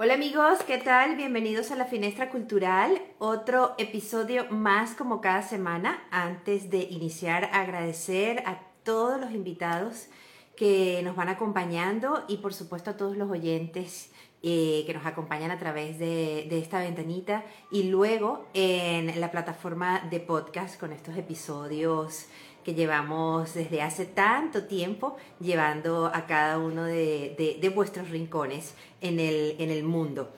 Hola amigos, ¿qué tal? Bienvenidos a la Finestra Cultural, otro episodio más como cada semana. Antes de iniciar, agradecer a todos los invitados que nos van acompañando y por supuesto a todos los oyentes eh, que nos acompañan a través de, de, esta ventanita y luego en la plataforma de podcast con estos episodios que llevamos desde hace tanto tiempo llevando a cada uno de, de, vuestros rincones en el, en el mundo.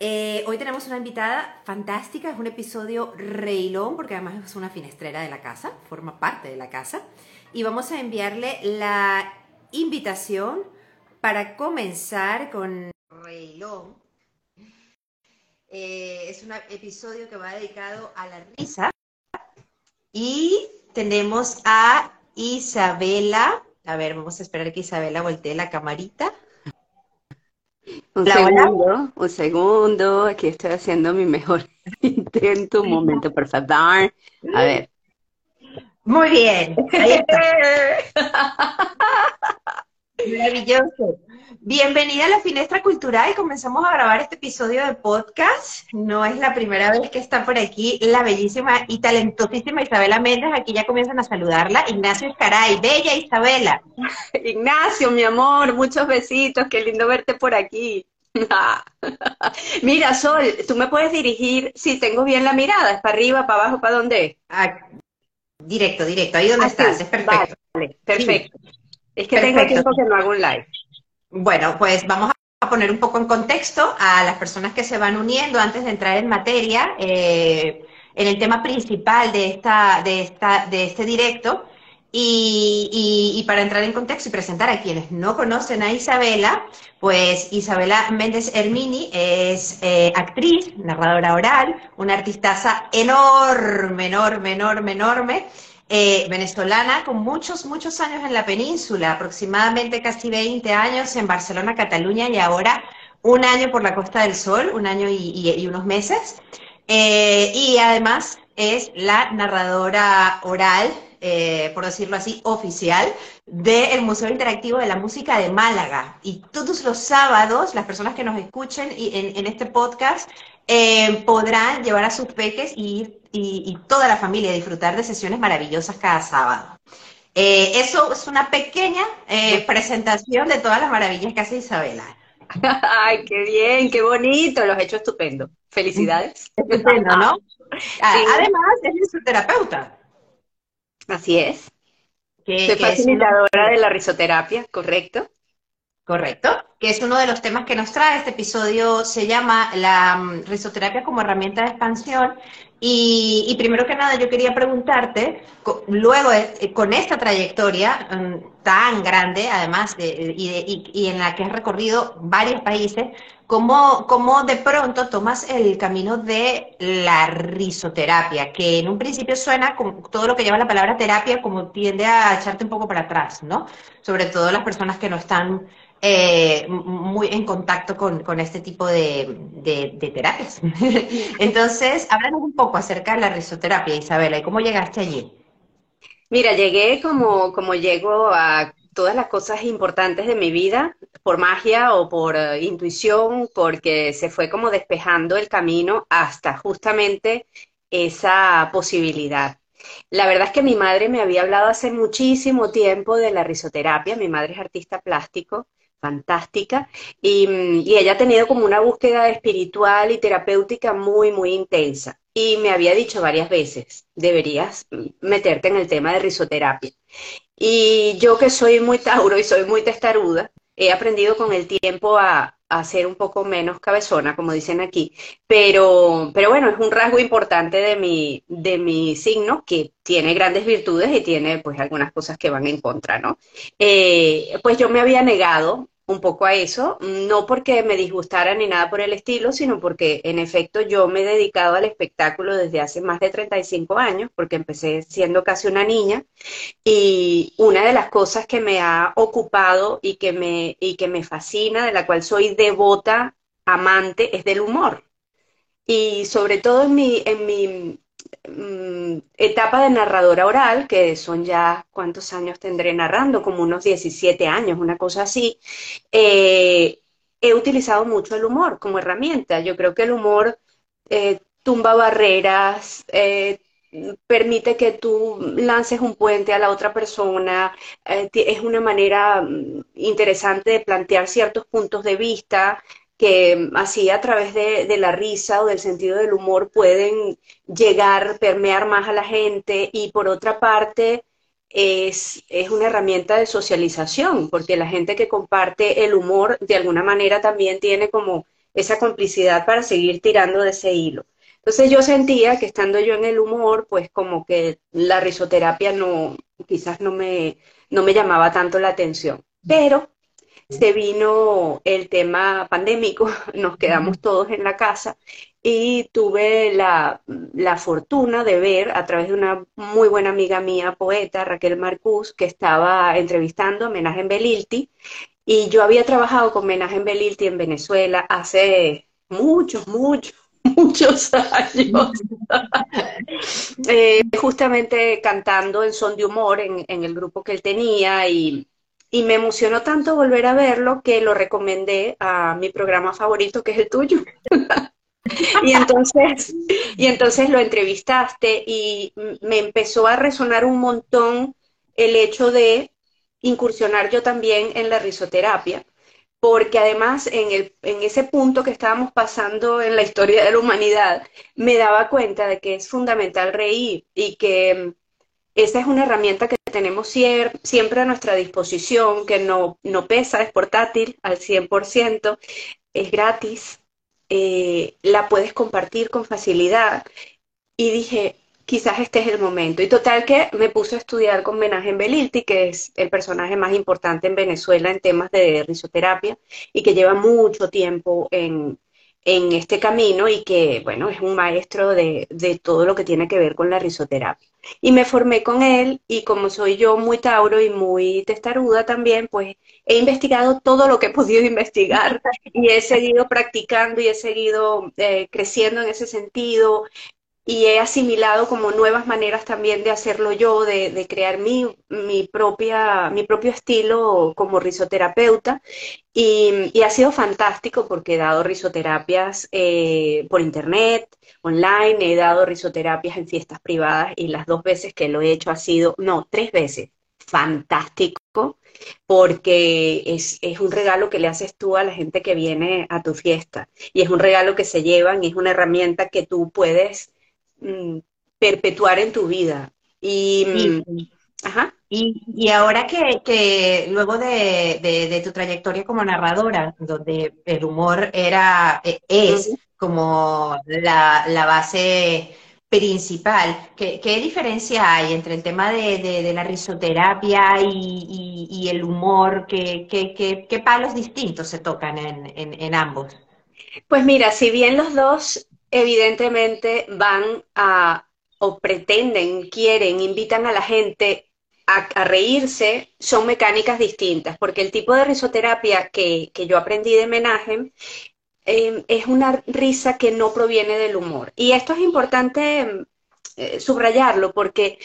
Eh, hoy tenemos una invitada fantástica, es un episodio reilón porque además es una finestrera de la casa, forma parte de la casa. Y vamos a enviarle la invitación para comenzar con reilón. Eh, es un episodio que va dedicado a la risa. Y tenemos a Isabela. A ver, vamos a esperar que Isabela voltee la camarita. Un segundo, un segundo. Aquí estoy haciendo mi mejor intento. Un momento, por favor. A ver. Muy bien. Ahí está. Maravilloso. Bienvenida a la Finestra Cultural. Comenzamos a grabar este episodio de podcast. No es la primera vez que está por aquí la bellísima y talentosísima Isabela Méndez. Aquí ya comienzan a saludarla. Ignacio Escaray, bella Isabela. Ignacio, mi amor, muchos besitos. Qué lindo verte por aquí. Mira, Sol, tú me puedes dirigir si tengo bien la mirada. ¿Es para arriba, para abajo, para dónde? Ah, directo, directo. Ahí donde estás. Es perfecto. Vale, perfecto. Es que tengo tiempo que no hago un live. Bueno, pues vamos a poner un poco en contexto a las personas que se van uniendo antes de entrar en materia eh, en el tema principal de, esta, de, esta, de este directo. Y, para entrar en contexto y presentar a quienes no conocen a Isabela, pues Isabela Méndez Hermini es eh, actriz, narradora oral, una artistaza enorme, enorme, enorme, enorme. Eh, venezolana con muchos, muchos años en la península, aproximadamente casi 20 años en Barcelona, Cataluña y ahora un año por la Costa del Sol, un año y, unos meses. Eh, y además es la narradora oral, eh, por decirlo así, oficial del Museo Interactivo de la Música de Málaga. Y todos los sábados, las personas que nos escuchen en, este podcast podrán llevar a sus peques y ir y, toda la familia disfrutar de sesiones maravillosas cada sábado. Eh, eso es una pequeña eh, presentación de todas las maravillas que hace Isabela. Ay, qué bien, qué bonito, los he hecho estupendo. Felicidades. Estupendo, ¿no? Además, es su terapeuta. Así es. Soy facilitadora de la risoterapia, ¿correcto? Correcto, que es uno de los temas que nos trae. Este episodio se llama la mm, risoterapia como herramienta de expansión y, primero que nada yo quería preguntarte, luego eh, con esta trayectoria mm, tan grande, además, y, en la que has recorrido varios países, ¿cómo, ¿cómo, de pronto tomas el camino de la risoterapia? Que en un principio suena como todo lo que lleva la palabra terapia como tiende a echarte un poco para atrás, ¿no? Sobre todo las personas que no están eh, muy en contacto con, con este tipo de, terapias. Entonces, háblanos un poco acerca de la risoterapia, Isabela, y cómo llegaste allí. Mira, llegué como, como llego a todas las cosas importantes de mi vida, por magia o por eh, intuición, porque se fue como despejando el camino hasta justamente esa posibilidad. La verdad es que mi madre me había hablado hace muchísimo tiempo de la risoterapia, mi madre es artista plástico, fantástica y, y, ella ha tenido como una búsqueda espiritual y terapéutica muy, muy intensa. Y me había dicho varias veces, deberías meterte en el tema de risoterapia. Y yo que soy muy tauro y soy muy testaruda, he aprendido con el tiempo a, a ser un poco menos cabezona, como dicen aquí, pero, pero bueno, es un rasgo importante de mi, de mi signo que tiene grandes virtudes y tiene pues algunas cosas que van en contra, ¿no? Eh, pues yo me había negado un poco a eso, no porque me disgustara ni nada por el estilo, sino porque en efecto yo me he dedicado al espectáculo desde hace más de 35 años, porque empecé siendo casi una niña, y una de las cosas que me ha ocupado y que me, y que me fascina, de la cual soy devota, amante, es del humor. Y sobre todo en mi, en mi Mm, etapa de narradora oral, que son ya, ¿cuántos años tendré narrando? Como unos 17 años, una cosa así. Eh, he utilizado mucho el humor como herramienta. Yo creo que el humor eh, tumba barreras, eh, permite que tú lances un puente a la otra persona, es una manera mm, interesante de plantear ciertos puntos de vista que mm, así a través de, la risa o del sentido del humor pueden llegar, permear más a la gente y por otra parte es, es una herramienta de socialización, porque la gente que comparte el humor de alguna manera también tiene como esa complicidad para seguir tirando de ese hilo. Entonces yo sentía que estando yo en el humor, pues como que la risoterapia no, quizás no me, no me llamaba tanto la atención. Pero se vino el tema pandémico, nos quedamos todos en la casa y tuve la, fortuna de ver a través de una muy buena amiga mía, poeta, Raquel Marcús, que estaba entrevistando a Menaje Belilti. Y yo había trabajado con Menaje Belilti en Venezuela hace muchos, muchos, muchos años, eh, justamente cantando en son de humor en, el grupo que él tenía y, me emocionó tanto volver a verlo que lo recomendé a mi programa favorito, que es el tuyo. y entonces, y entonces lo entrevistaste y me empezó a resonar un montón el hecho de incursionar yo también en la risoterapia porque además en, el, en ese punto que estábamos pasando en la historia de la humanidad, me daba cuenta de que es fundamental reír y que esa es una herramienta que tenemos siempre a nuestra disposición, que no, no pesa, es portátil al 100%, es gratis, eh, la puedes compartir con facilidad. Y dije, quizás este es el momento. Y total que me puse a estudiar con Menaje en Belilti, que es el personaje más importante en Venezuela en temas de risoterapia y que lleva mucho tiempo en, este camino y que, bueno, es un maestro de, de, todo lo que tiene que ver con la risoterapia. Y me formé con él y como soy yo muy tauro y muy testaruda también, pues he investigado todo lo que he podido investigar y he seguido practicando y he seguido eh, creciendo en ese sentido, y he asimilado como nuevas maneras también de hacerlo yo, de, crear mi, propia, mi propio estilo como risoterapeuta. Y, ha sido fantástico porque he dado risoterapias eh, por internet, online, he dado risoterapias en fiestas privadas y las dos veces que lo he hecho ha sido, no, tres veces, fantástico porque es, es, un regalo que le haces tú a la gente que viene a tu fiesta y es un regalo que se llevan y es una herramienta que tú puedes Mm, perpetuar en tu vida. Y, mm, y, ahora que, luego de, tu trayectoria como narradora, donde el humor era, e, es como la, base principal, ¿qué, diferencia hay entre el tema de, la risoterapia y, el humor? ¿Qué, qué, palos distintos se tocan en, en ambos? Pues mira, si bien los dos evidentemente van a o pretenden, quieren, invitan a la gente a, reírse, son mecánicas distintas, porque el tipo de risoterapia que, yo aprendí de Menagem em, es una risa que no proviene del humor. Y esto es importante eh, subrayarlo, porque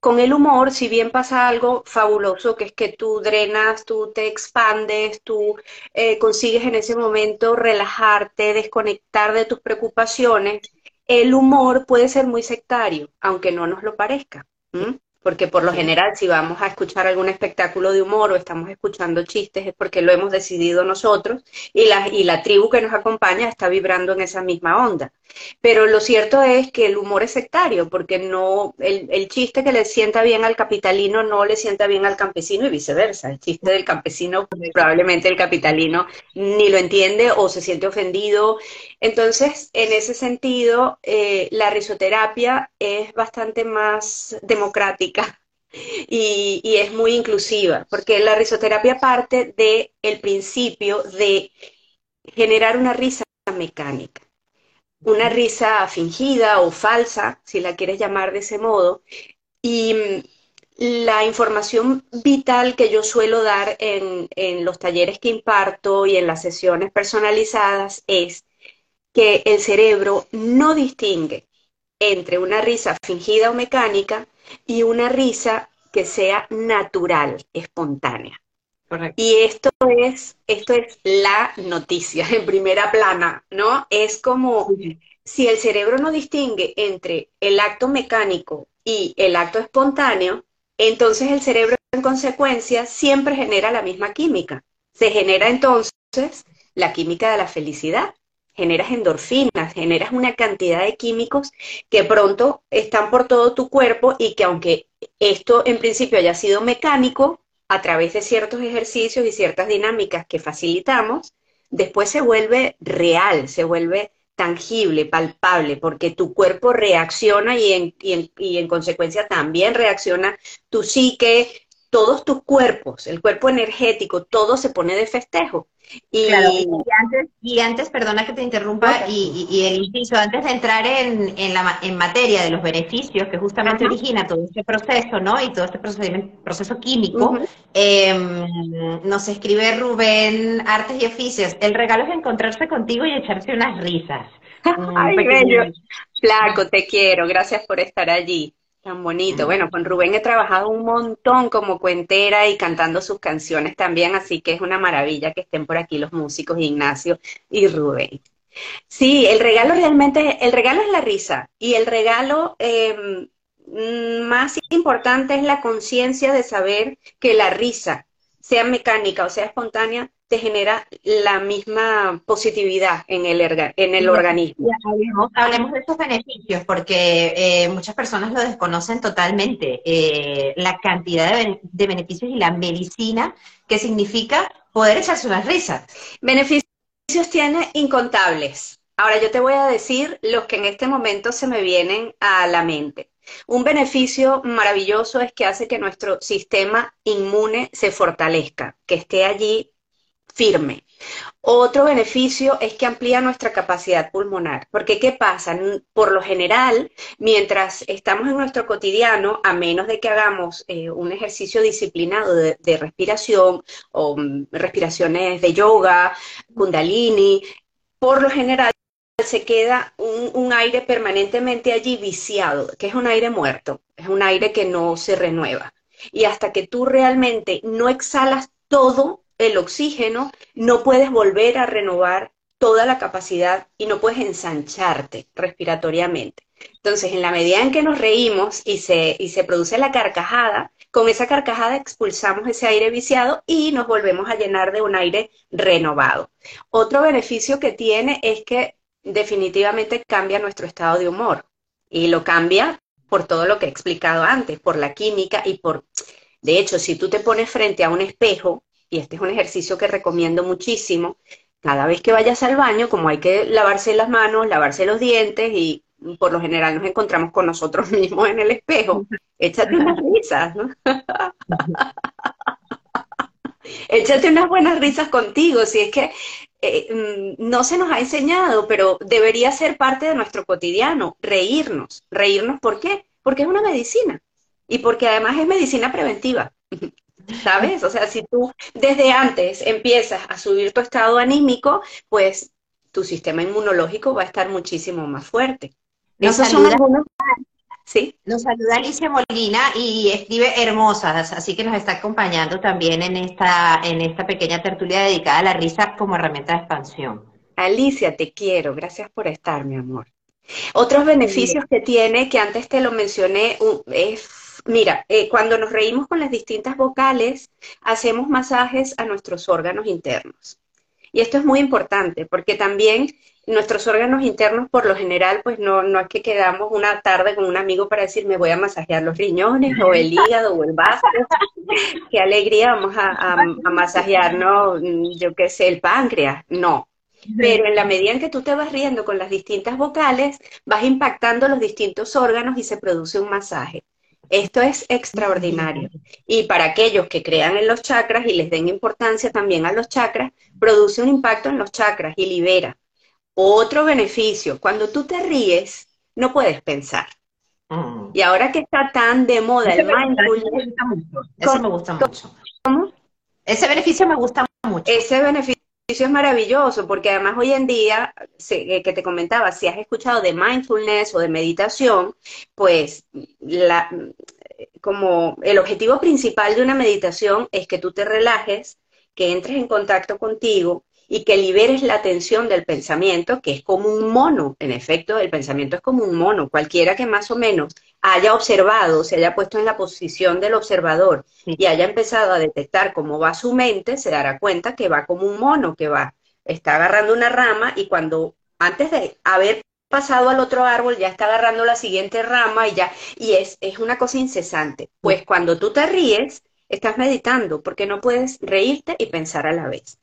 con el humor, si bien pasa algo fabuloso, que es que tú drenas, tú te expandes, tú eh, consigues en ese momento relajarte, desconectar de tus preocupaciones, el humor puede ser muy sectario, aunque no nos lo parezca porque por lo general si vamos a escuchar algún espectáculo de humor o estamos escuchando chistes es porque lo hemos decidido nosotros y la, y la tribu que nos acompaña está vibrando en esa misma onda. Pero lo cierto es que el humor es sectario, porque no, el, el chiste que le sienta bien al capitalino no le sienta bien al campesino y viceversa. El chiste del campesino probablemente el capitalino ni lo entiende o se siente ofendido. Entonces, en ese sentido, eh, la risoterapia es bastante más democrática y, es muy inclusiva, porque la risoterapia parte del el principio de generar una risa mecánica, una risa fingida o falsa, si la quieres llamar de ese modo, y mm, la información vital que yo suelo dar en, en los talleres que imparto y en las sesiones personalizadas es que el cerebro no distingue entre una risa fingida o mecánica y una risa que sea natural, espontánea. Y esto es, esto es la noticia en primera plana, ¿no? Es como si el cerebro no distingue entre el acto mecánico y el acto espontáneo, entonces el cerebro en consecuencia siempre genera la misma química. Se genera entonces la química de la felicidad, generas endorfinas, generas una cantidad de químicos que pronto están por todo tu cuerpo y que aunque esto en principio haya sido mecánico, a través de ciertos ejercicios y ciertas dinámicas que facilitamos, después se vuelve real, se vuelve tangible, palpable, porque tu cuerpo reacciona y en, y en, consecuencia también reacciona tu psique, todos tus cuerpos, el cuerpo energético, todo se pone de festejo. Y, antes, y antes, perdona que te interrumpa, y, el inciso, antes de entrar en, en, la, en materia de los beneficios que justamente origina todo este proceso, ¿no? Y todo este proceso, químico, em, nos escribe Rubén Artes y Oficios, el regalo es encontrarse contigo y echarse unas risas. Ay, bello. Flaco, te quiero, gracias por estar allí. Tan bonito. Bueno, con Rubén he trabajado un montón como cuentera y cantando sus canciones también, así que es una maravilla que estén por aquí los músicos Ignacio y Rubén. Sí, el regalo realmente, el regalo es la risa y el regalo em, más importante es la conciencia de saber que la risa, sea mecánica o sea espontánea, te genera la misma positividad en el, en el organismo. Hablemos, de estos beneficios, porque eh, muchas personas lo desconocen totalmente. Eh, la cantidad de, beneficios y la medicina que significa poder echarse unas risas. Beneficios tiene incontables. Ahora yo te voy a decir los que en este momento se me vienen a la mente. Un beneficio maravilloso es que hace que nuestro sistema inmune se fortalezca, que esté allí firme. Otro beneficio es que amplía nuestra capacidad pulmonar, porque ¿qué pasa? Por lo general, mientras estamos en nuestro cotidiano, a menos de que hagamos eh, un ejercicio disciplinado de, respiración o mm, respiraciones de yoga, kundalini, por lo general se queda un, un aire permanentemente allí viciado, que es un aire muerto, es un aire que no se renueva. Y hasta que tú realmente no exhalas todo el oxígeno, no puedes volver a renovar toda la capacidad y no puedes ensancharte respiratoriamente. Entonces, en la medida en que nos reímos y se, y se produce la carcajada, con esa carcajada expulsamos ese aire viciado y nos volvemos a llenar de un aire renovado. Otro beneficio que tiene es que definitivamente cambia nuestro estado de humor y lo cambia por todo lo que he explicado antes, por la química y por... De hecho, si tú te pones frente a un espejo y este es un ejercicio que recomiendo muchísimo, cada vez que vayas al baño, como hay que lavarse las manos, lavarse los dientes y por lo general nos encontramos con nosotros mismos en el espejo, échate unas risas, ¿no? échate unas buenas risas contigo, si es que eh, mm, no se nos ha enseñado, pero debería ser parte de nuestro cotidiano, reírnos. ¿Reírnos por qué? Porque es una medicina y porque además es medicina preventiva. ¿Sabes? O sea, si tú desde antes empiezas a subir tu estado anímico, pues tu sistema inmunológico va a estar muchísimo más fuerte. Nos saluda, ¿Sí? Nos saluda Alicia Molina y escribe hermosas, así que nos está acompañando también en esta, en esta pequeña tertulia dedicada a la risa como herramienta de expansión. Alicia, te quiero, gracias por estar, mi amor. Otros beneficios que tiene, que antes te lo mencioné, es Mira, eh, cuando nos reímos con las distintas vocales, hacemos masajes a nuestros órganos internos. Y esto es muy importante porque también nuestros órganos internos, por lo general, pues no, no es que quedamos una tarde con un amigo para decir me voy a masajear los riñones o el hígado o el vaso. Qué alegría, vamos a, a, a masajear, ¿no? Yo qué sé, el páncreas. No, pero en la medida en que tú te vas riendo con las distintas vocales, vas impactando los distintos órganos y se produce un masaje. Esto es extraordinario. Y para aquellos que crean en los chakras y les den importancia también a los chakras, produce un impacto en los chakras y libera. Otro beneficio, cuando tú te ríes, no puedes pensar. Mm. Y ahora que está tan de moda el mindfulness... Eso me gusta mucho. ¿Cómo? Ese beneficio me gusta mucho. Ese beneficio es maravilloso porque además hoy en día, eh, que te comentaba, si has escuchado de mindfulness o de meditación, pues como el objetivo principal de una meditación es que tú te relajes, que entres en contacto contigo y que liberes la tensión del pensamiento, que es como un mono. En efecto, el pensamiento es como un mono. Cualquiera que más o menos haya observado, se haya puesto en la posición del observador y haya empezado a detectar cómo va su mente, se dará cuenta que va como un mono, que va, está agarrando una rama y cuando antes de haber pasado al otro árbol, ya está agarrando la siguiente rama y ya, y es, es una cosa incesante. Pues cuando tú te ríes, estás meditando, porque no puedes reírte y pensar a la vez.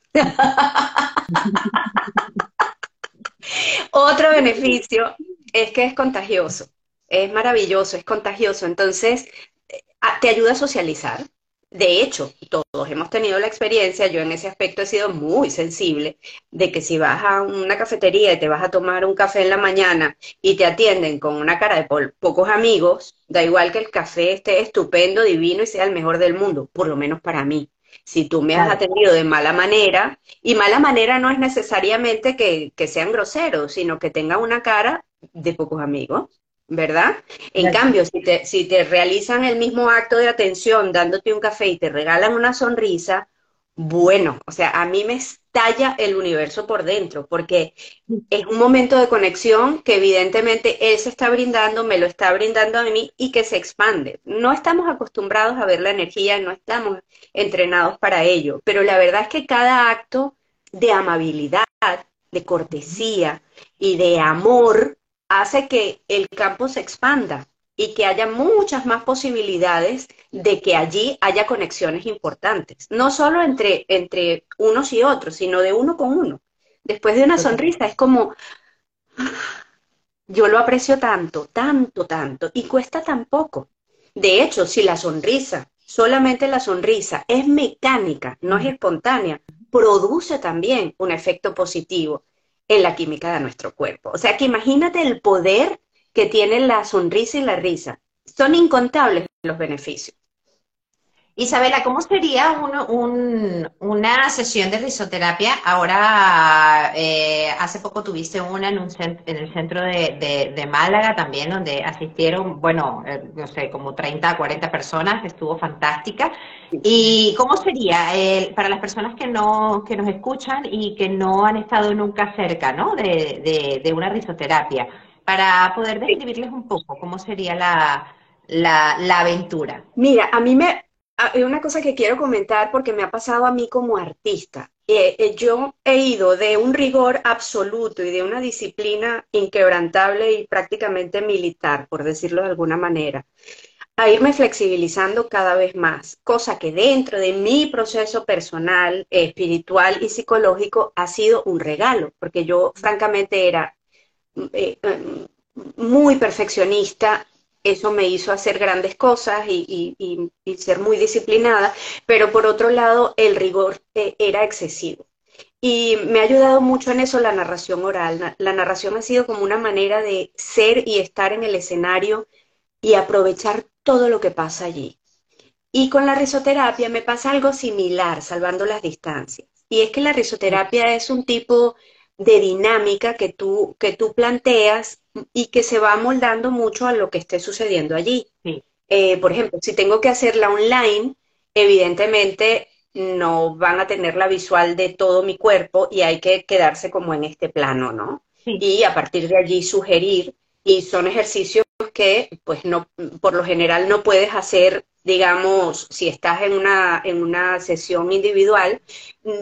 Otro beneficio es que es contagioso, es maravilloso, es contagioso. Entonces, eh, te ayuda a socializar. De hecho, todos hemos tenido la experiencia, yo en ese aspecto he sido muy sensible, de que si vas a una cafetería y te vas a tomar un café en la mañana y te atienden con una cara de pocos amigos, da igual que el café esté estupendo, divino y sea el mejor del mundo, por lo menos para mí. Si tú me has atendido de mala manera, y mala manera no es necesariamente que, sean groseros, sino que tengan una cara de pocos amigos, ¿verdad? En cambio, si te, si te realizan el mismo acto de atención dándote un café y te regalan una sonrisa, bueno, o sea, a mí me estalla el universo por dentro, porque es un momento de conexión que evidentemente él se está brindando, me lo está brindando a mí y que se expande. No estamos acostumbrados a ver la energía, no estamos entrenados para ello, pero la verdad es que cada acto de amabilidad, de cortesía y de amor hace que el campo se expanda y que haya muchas más posibilidades de que allí haya conexiones importantes, no solo entre, entre unos y otros, sino de uno con uno. Después de una sonrisa es como, yo lo aprecio tanto, tanto, tanto, y cuesta tan poco. De hecho, si la sonrisa, solamente la sonrisa, es mecánica, no es espontánea, produce también un efecto positivo en la química de nuestro cuerpo. O sea que imagínate el poder que tienen la sonrisa y la risa. Son incontables los beneficios. Isabela, ¿cómo sería una sesión de risoterapia? Ahora, eh, hace poco tuviste una en, el centro de, Málaga también, donde asistieron, bueno, eh, no sé, como 30, 40 personas, estuvo fantástica. ¿Y cómo sería para las personas que, no, que nos escuchan y que no han estado nunca cerca ¿no? de, de una risoterapia? para poder describirles un poco cómo sería la, la, aventura. Mira, a mí me, hay una cosa que quiero comentar porque me ha pasado a mí como artista. Eh, eh, yo he ido de un rigor absoluto y de una disciplina inquebrantable y prácticamente militar, por decirlo de alguna manera, a irme flexibilizando cada vez más, cosa que dentro de mi proceso personal, espiritual y psicológico ha sido un regalo, porque yo francamente era eh, muy perfeccionista, eso me hizo hacer grandes cosas y, ser muy disciplinada, pero por otro lado el rigor eh, era excesivo. Y me ha ayudado mucho en eso la narración oral. La narración ha sido como una manera de ser y estar en el escenario y aprovechar todo lo que pasa allí. Y con la risoterapia me pasa algo similar, salvando las distancias. Y es que la risoterapia es un tipo de dinámica que tú, que tú planteas y que se va moldando mucho a lo que esté sucediendo allí. Eh, por ejemplo, si tengo que hacerla online, evidentemente no van a tener la visual de todo mi cuerpo y hay que quedarse como en este plano, ¿no? Y a partir de allí sugerir, y son ejercicios que pues no, por lo general no puedes hacer digamos, si estás en una, en una sesión individual,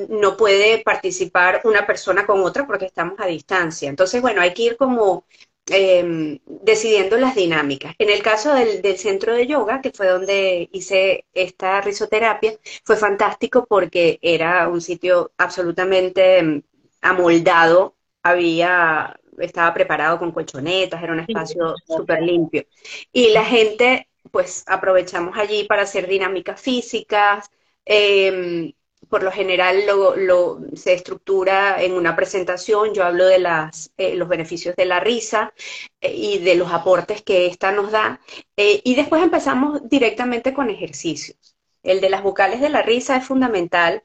no puede participar una persona con otra porque estamos a distancia. Entonces, bueno, hay que ir como em, decidiendo las dinámicas. En el caso del, del, centro de yoga, que fue donde hice esta risoterapia, fue fantástico porque era un sitio absolutamente em, amoldado, había, estaba preparado con colchonetas, era un espacio súper limpio. Y la gente pues aprovechamos allí para hacer dinámicas físicas. Em, por lo general lo, se estructura en una presentación, yo hablo de las, eh, los beneficios de la risa eh, y de los aportes que ésta nos da. Eh, y después empezamos directamente con ejercicios. El de las vocales de la risa es fundamental,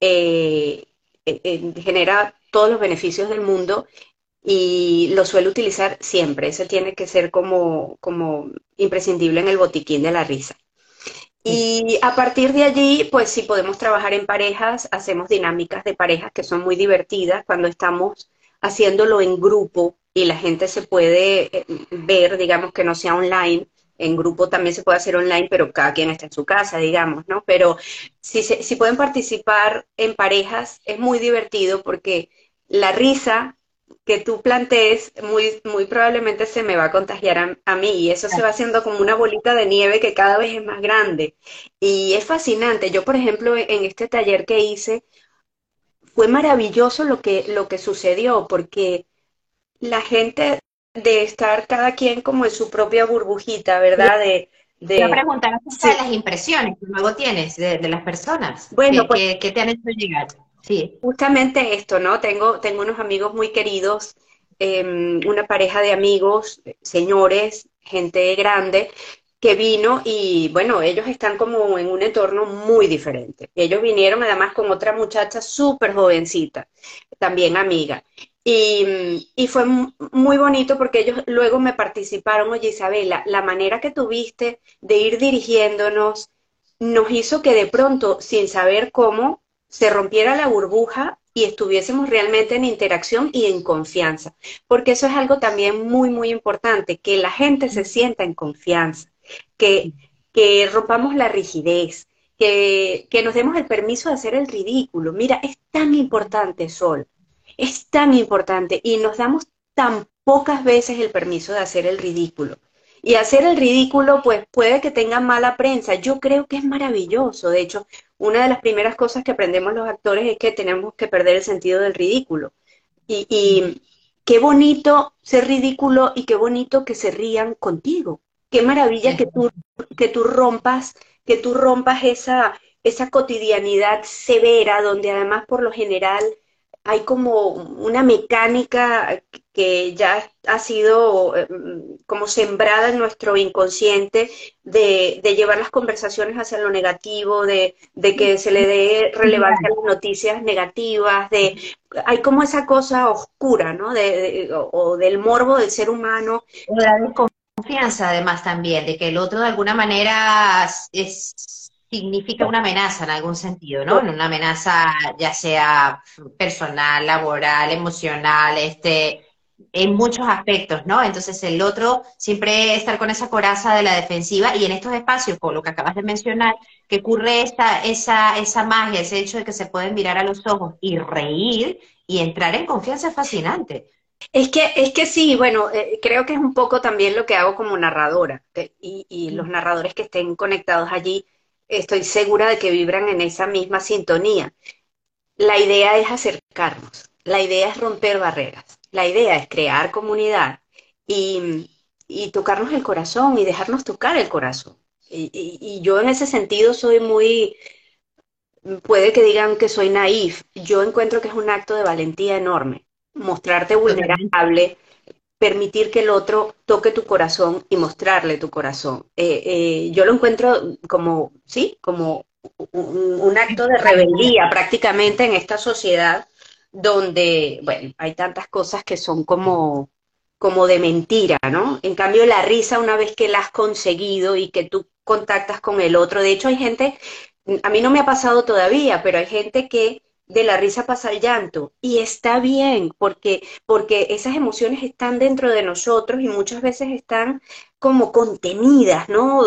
genera todos los beneficios del mundo y lo suelo utilizar siempre. Ese tiene que ser como, como imprescindible en el botiquín de la risa. Y a partir de allí, pues si podemos trabajar en parejas, hacemos dinámicas de parejas que son muy divertidas cuando estamos haciéndolo en grupo y la gente se puede eh, ver, digamos que no sea online. En grupo también se puede hacer online, pero cada quien está en su casa, digamos, ¿no? Pero si, si pueden participar en parejas, es muy divertido porque la risa que tú plantees, muy, muy probablemente se me va a contagiar a, mí y eso se va haciendo como una bolita de nieve que cada vez es más grande. Y es fascinante. Yo, por ejemplo, en este taller que hice, fue maravilloso lo que, lo que sucedió, porque la gente de estar cada quien como en su propia burbujita, ¿verdad? De, de... Voy preguntar acerca de las impresiones que luego tienes de, las personas. Bueno, pues, ¿Qué, te han hecho llegar? Justamente esto, ¿no? Tengo, tengo unos amigos muy queridos, em, una pareja de amigos, señores, gente grande, que vino y bueno, ellos están como en un entorno muy diferente. Ellos vinieron además con otra muchacha súper jovencita, también amiga. Y, y, fue muy bonito porque ellos luego me participaron, oye Isabela, la manera que tuviste de ir dirigiéndonos nos hizo que de pronto, sin saber cómo, se rompiera la burbuja y estuviésemos realmente en interacción y en confianza, porque eso es algo también muy, muy importante, que la gente se sienta en confianza, que, que rompamos la rigidez, que, que nos demos el permiso de hacer el ridículo. Mira, es tan importante, Sol, es tan importante y nos damos tan pocas veces el permiso de hacer el ridículo. Y hacer el ridículo, pues puede que tenga mala prensa. Yo creo que es maravilloso. De hecho, una de las primeras cosas que aprendemos los actores es que tenemos que perder el sentido del ridículo. Y, qué bonito ser ridículo y qué bonito que se rían contigo. Qué maravilla que tú, que tú rompas, que tú rompas esa, esa cotidianidad severa donde además por lo general hay como una mecánica que ya ha sido eh, como sembrada en nuestro inconsciente de, llevar las conversaciones hacia lo negativo, de, que se le dé relevancia a las noticias negativas, de hay como esa cosa oscura, ¿no? De, o, del morbo del ser humano. La desconfianza además también, de que el otro de alguna manera es significa una amenaza en algún sentido, ¿no? Una amenaza ya sea personal, laboral, emocional, este, en muchos aspectos, ¿no? Entonces el otro siempre estar con esa coraza de la defensiva y en estos espacios, por lo que acabas de mencionar, que ocurre esa, esa, esa magia, ese hecho de que se pueden mirar a los ojos y reír y entrar en confianza es fascinante. Es que, es que sí, bueno, eh, creo que es un poco también lo que hago como narradora y, y los narradores que estén conectados allí estoy segura de que vibran en esa misma sintonía. La idea es acercarnos, la idea es romper barreras, la idea es crear comunidad y, tocarnos el corazón y dejarnos tocar el corazón. Y, yo en ese sentido soy muy, puede que digan que soy naif, yo encuentro que es un acto de valentía enorme, mostrarte vulnerable, permitir que el otro toque tu corazón y mostrarle tu corazón. Eh, eh, yo lo encuentro como, sí, como un, acto de rebeldía prácticamente en esta sociedad donde, bueno, hay tantas cosas que son como, como de mentira, ¿no? En cambio, la risa, una vez que la has conseguido y que tú contactas con el otro, de hecho hay gente, a mí no me ha pasado todavía, pero hay gente que de la risa pasa el llanto. Y está bien, porque, porque esas emociones están dentro de nosotros y muchas veces están como contenidas, ¿no?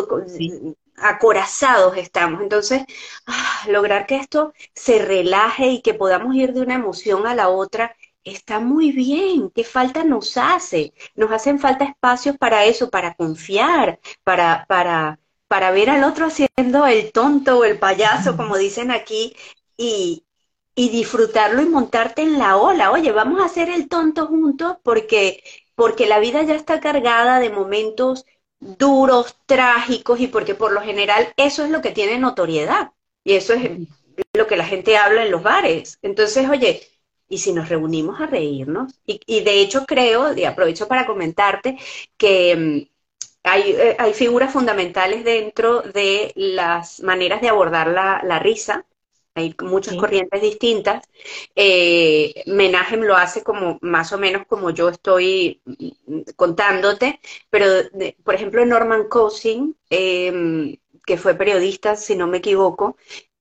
Acorazados estamos. Entonces, ah, lograr que esto se relaje y que podamos ir de una emoción a la otra está muy bien. ¿Qué falta nos hace? Nos hacen falta espacios para eso, para confiar, para, para, para ver al otro haciendo el tonto o el payaso, como dicen aquí, y, y disfrutarlo y montarte en la ola. Oye, vamos a hacer el tonto juntos porque, porque la vida ya está cargada de momentos duros, trágicos y porque por lo general eso es lo que tiene notoriedad y eso es lo que la gente habla en los bares. Entonces, oye, ¿y si nos reunimos a reírnos? Y, de hecho creo, y aprovecho para comentarte, que mm, hay, eh, hay, figuras fundamentales dentro de las maneras de abordar la, la risa hay muchas corrientes distintas. Eh, Menahem lo hace como más o menos como yo estoy mm, contándote, pero por ejemplo Norman Cousin, em, que fue periodista, si no me equivoco,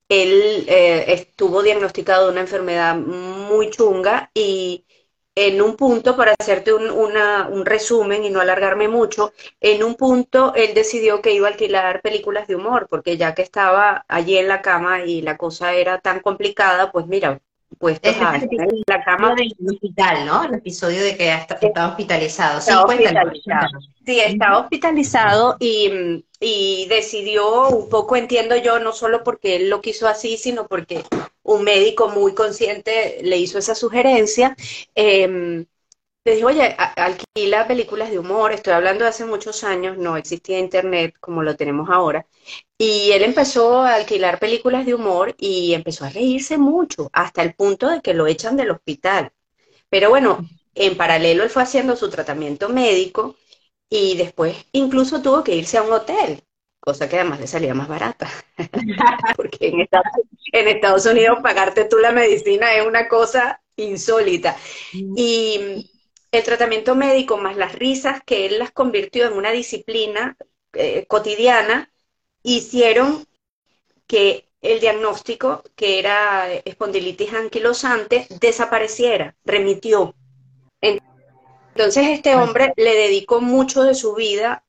él eh, estuvo diagnosticado de una enfermedad muy chunga y en un punto, para hacerte un, un, resumen y no alargarme mucho, en un punto él decidió que iba a alquilar películas de humor, porque ya que estaba allí en la cama y la cosa era tan complicada, pues mira, pues a, en la cama del hospital, ¿no? El episodio de que está, hospitalizado. Sí, hospitalizado. Sí, está hospitalizado y, y decidió un poco, entiendo yo, no solo porque él lo quiso así, sino porque un médico muy consciente le hizo esa sugerencia. Eh, le dijo, oye, alquila películas de humor, estoy hablando de hace muchos años, no existía internet como lo tenemos ahora, y él empezó a alquilar películas de humor y empezó a reírse mucho, hasta el punto de que lo echan del hospital. Pero bueno, en paralelo él fue haciendo su tratamiento médico y después incluso tuvo que irse a un hotel, cosa que además le salía más barata, porque en Estados, en Estados Unidos pagarte tú la medicina es una cosa insólita. Mm. Y el tratamiento médico más las risas que él las convirtió en una disciplina eh, cotidiana, hicieron que el diagnóstico, que era espondilitis anquilosante, desapareciera, remitió. Entonces este hombre le dedicó mucho de su vida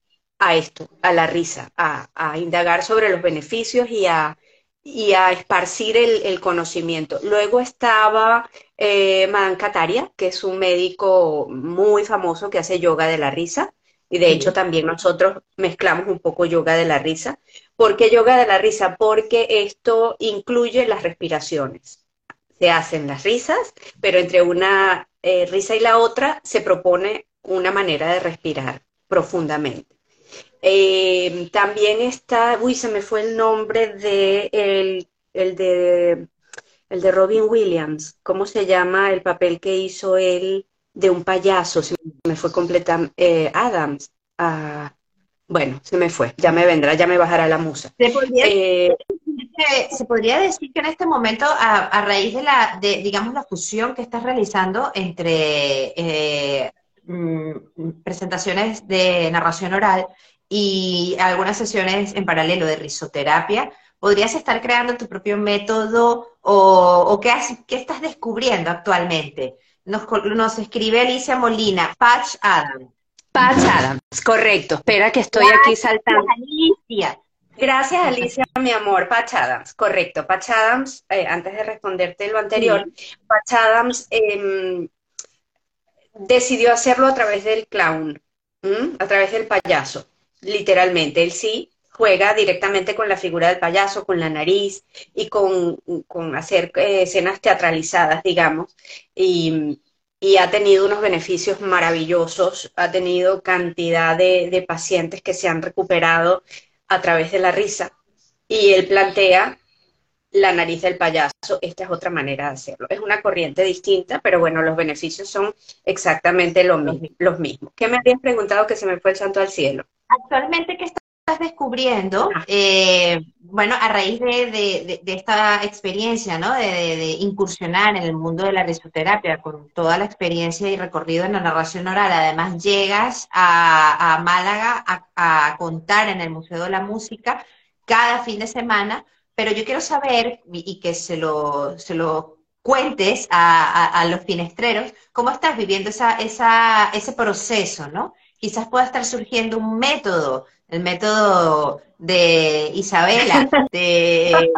a esto, a la risa, a indagar sobre los beneficios y a, y a esparcir el, conocimiento. Luego estaba eh, Madame Kataria, que es un médico muy famoso que hace yoga de la risa. Y de hecho también nosotros mezclamos un poco yoga de la risa. ¿Por qué yoga de la risa? Porque esto incluye las respiraciones. Se hacen las risas, pero entre una eh, risa y la otra se propone una manera de respirar profundamente. Eh, también está, uy, se me fue el nombre de el, de el de Robin Williams. ¿Cómo se llama el papel que hizo él de un payaso? Se me fue completamente eh, Adams. Ah, bueno, se me fue. Ya me vendrá, ya me bajará la musa. ¿Se podría, eh, se podría decir que en este momento, a, raíz de la, de, digamos, la fusión que estás realizando entre mm, presentaciones de narración oral y algunas sesiones en paralelo de risoterapia, ¿podrías estar creando tu propio método o, qué, qué, estás descubriendo actualmente? Nos, nos escribe Alicia Molina, Patch Adams. Patch Adams, correcto. Espera que estoy aquí saltando. Alicia. Gracias, Alicia, mi amor. Patch Adams, correcto. Patch Adams, eh, antes de responderte lo anterior, Patch Adams em, decidió hacerlo a través del clown, a través del payaso literalmente. Él sí juega directamente con la figura del payaso, con la nariz y con, hacer eh, escenas teatralizadas, digamos. Y, ha tenido unos beneficios maravillosos, ha tenido cantidad de, pacientes que se han recuperado a través de la risa. Y él plantea la nariz del payaso, esta es otra manera de hacerlo. Es una corriente distinta, pero bueno, los beneficios son exactamente los, los mismos. ¿Qué me habías preguntado que se me fue el santo al cielo? Actualmente, ¿qué estás descubriendo? Ah. Eh, bueno, a raíz de, esta experiencia, ¿no? De, incursionar en el mundo de la risoterapia, con toda la experiencia y recorrido en la narración oral, además llegas a, Málaga a, contar en el Museo de la Música cada fin de semana, pero yo quiero saber, y, que se lo, se lo cuentes a, los finestreros, cómo estás viviendo esa, esa, ese proceso, ¿no? Quizás pueda estar surgiendo un método, el método de Isabela, de,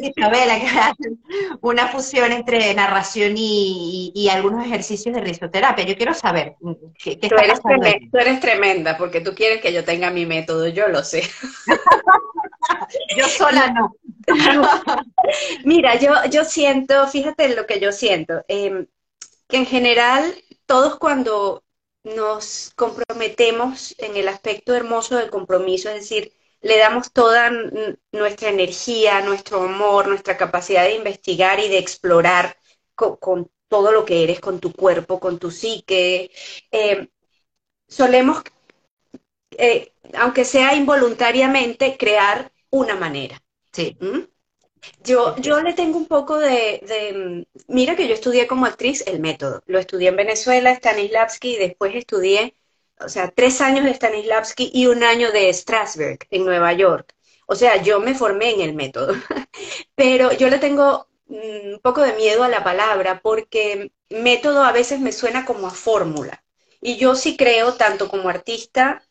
Isabela, que hace una fusión entre narración y, algunos ejercicios de risoterapia. Yo quiero saber qué, tú, eres tremenda, tú eres tremenda, porque tú quieres que yo tenga mi método, yo lo sé. yo sola no. Mira, yo, yo siento, fíjate lo que yo siento, em, que en general todos cuando nos comprometemos en el aspecto hermoso del compromiso, es decir, le damos toda nuestra energía, nuestro amor, nuestra capacidad de investigar y de explorar con, todo lo que eres, con tu cuerpo, con tu psique. Eh, solemos, eh, aunque sea involuntariamente, crear una manera. Sí. ¿Mm? Yo, yo le tengo un poco de, Mira que yo estudié como actriz el método. Lo estudié en Venezuela, Stanislavski, y después estudié, o sea, tres años de Stanislavski y un año de Strasberg en Nueva York. O sea, yo me formé en el método. Pero yo le tengo mm, un poco de miedo a la palabra porque método a veces me suena como a fórmula. Y yo sí creo, tanto como artista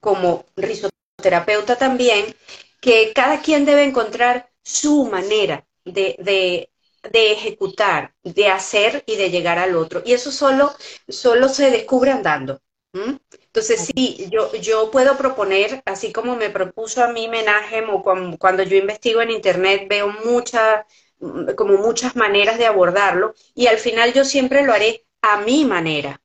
como risoterapeuta también, que cada quien debe encontrar su manera de, ejecutar, de hacer y de llegar al otro. Y eso solo, solo se descubre andando. Entonces, sí, yo, yo puedo proponer, así como me propuso a mí Menaje, o cuando, yo investigo en Internet, veo muchas, como muchas maneras de abordarlo, y al final yo siempre lo haré a mi manera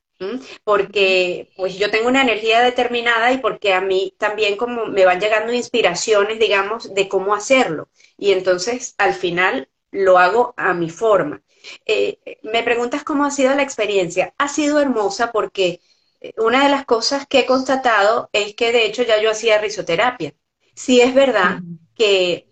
porque pues yo tengo una energía determinada y porque a mí también como me van llegando inspiraciones, digamos, de cómo hacerlo. Y entonces al final lo hago a mi forma. Eh, me preguntas cómo ha sido la experiencia. Ha sido hermosa porque eh, una de las cosas que he constatado es que de hecho ya yo hacía risoterapia. Sí es verdad que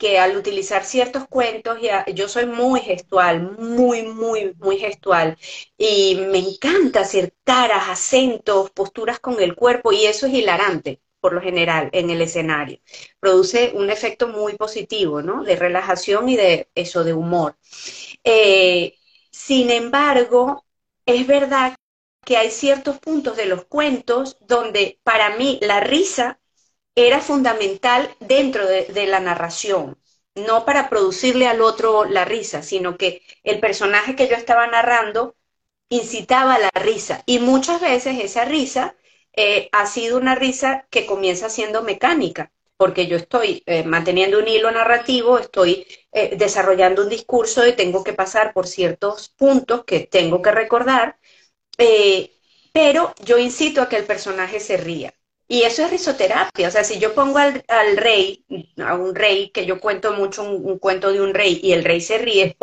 que al utilizar ciertos cuentos, yo soy muy gestual, muy, muy, muy gestual, y me encanta hacer caras, acentos, posturas con el cuerpo, y eso es hilarante, por lo general, en el escenario. Produce un efecto muy positivo, ¿no? De relajación y de eso, de humor. Eh, sin embargo, es verdad que hay ciertos puntos de los cuentos donde para mí la risa era fundamental dentro de, la narración, no para producirle al otro la risa, sino que el personaje que yo estaba narrando incitaba la risa y muchas veces esa risa eh, ha sido una risa que comienza siendo mecánica, porque yo estoy eh, manteniendo un hilo narrativo, estoy eh, desarrollando un discurso y tengo que pasar por ciertos puntos que tengo que recordar, pero yo incito a que el personaje se ría. Y eso es risoterapia. O sea, si yo pongo al, rey, a un rey, que yo cuento mucho un, cuento de un rey y el rey se ríe,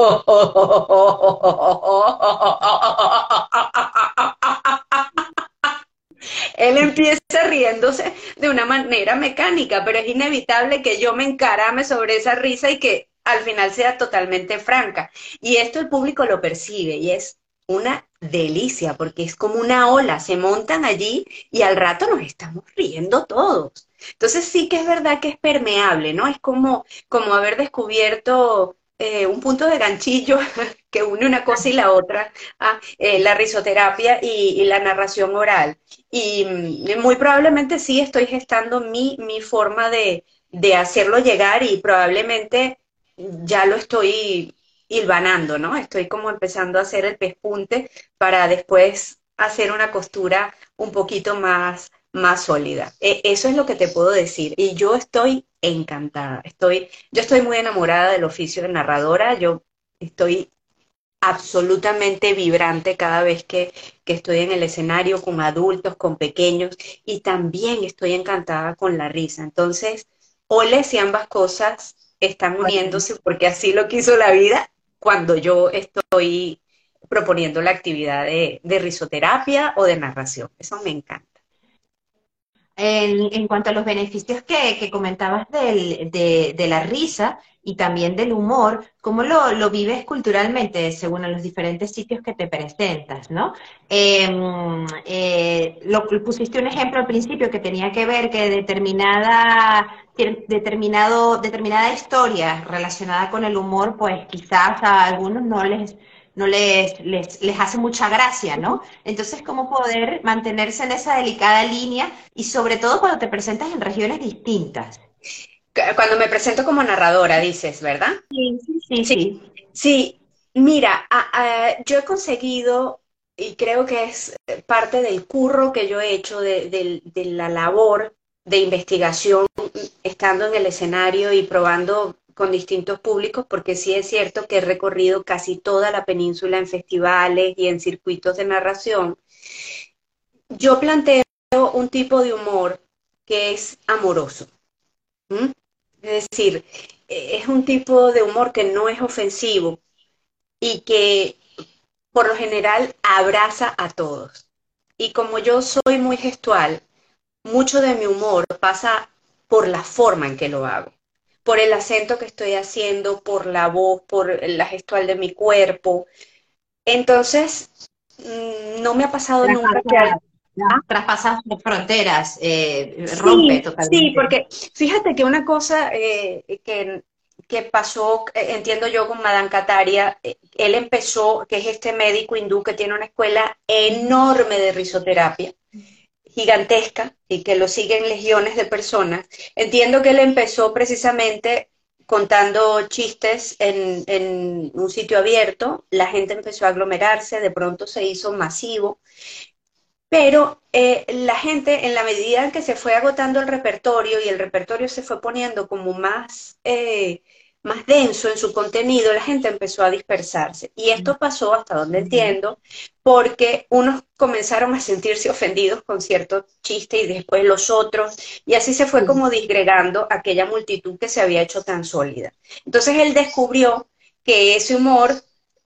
él empieza riéndose de una manera mecánica, pero es inevitable que yo me encarame sobre esa risa y que al final sea totalmente franca. Y esto el público lo percibe y es una delicia, porque es como una ola, se montan allí y al rato nos estamos riendo todos. Entonces sí que es verdad que es permeable, ¿no? Es como, como haber descubierto eh, un punto de ganchillo que une una cosa y la otra, ah, eh, la risoterapia y, la narración oral. Y mm, muy probablemente sí estoy gestando mi, mi forma de, de hacerlo llegar y probablemente ya lo estoy hilvanando, ¿no? Estoy como empezando a hacer el pespunte para después hacer una costura un poquito más, más sólida. E, eso es lo que te puedo decir. Y yo estoy encantada. Estoy, yo estoy muy enamorada del oficio de narradora. Yo estoy absolutamente vibrante cada vez que, que, estoy en el escenario con adultos, con pequeños, y también estoy encantada con la risa. Entonces, ole si ambas cosas están uniéndose porque así lo quiso la vida cuando yo estoy proponiendo la actividad de, risoterapia o de narración. Eso me encanta. En, cuanto a los beneficios que, comentabas de, la risa y también del humor, ¿cómo lo, vives culturalmente según los diferentes sitios que te presentas, no? Em, eh, lo, pusiste un ejemplo al principio que tenía que ver que determinada determinado, determinada historia relacionada con el humor, pues quizás a algunos no les no les, les, les, hace mucha gracia, ¿no? Entonces, ¿cómo poder mantenerse en esa delicada línea y sobre todo cuando te presentas en regiones distintas? Cuando me presento como narradora, dices, ¿verdad? Sí, sí, sí. Sí, mira, yo he conseguido, y creo que es parte del curro que yo he hecho, de la labor de investigación estando en el escenario y probando con distintos públicos, porque sí es cierto que he recorrido casi toda la península en festivales y en circuitos de narración, yo planteo un tipo de humor que es amoroso. Es decir, es un tipo de humor que no es ofensivo y que por lo general abraza a todos. Y como yo soy muy gestual, mucho de mi humor pasa por la forma en que lo hago por el acento que estoy haciendo, por la voz, por la gestual de mi cuerpo. Entonces, mm, no me ha pasado nunca. ¿Ah? Traspasas fronteras, eh, rompe totalmente. Sí, porque fíjate que una cosa eh, que, que, pasó, eh, entiendo yo con Madame Kataria, él empezó, que es este médico hindú que tiene una escuela enorme de risoterapia, gigantesca, y que lo siguen legiones de personas. Entiendo que él empezó precisamente contando chistes en, en, un sitio abierto, la gente empezó a aglomerarse, de pronto se hizo masivo pero eh, la gente, en la medida en que se fue agotando el repertorio y el repertorio se fue poniendo como más, eh, más denso en su contenido, la gente empezó a dispersarse. Y esto pasó, hasta donde entiendo, porque unos comenzaron a sentirse ofendidos con cierto chiste y después los otros, y así se fue como disgregando aquella multitud que se había hecho tan sólida. Entonces él descubrió que ese humor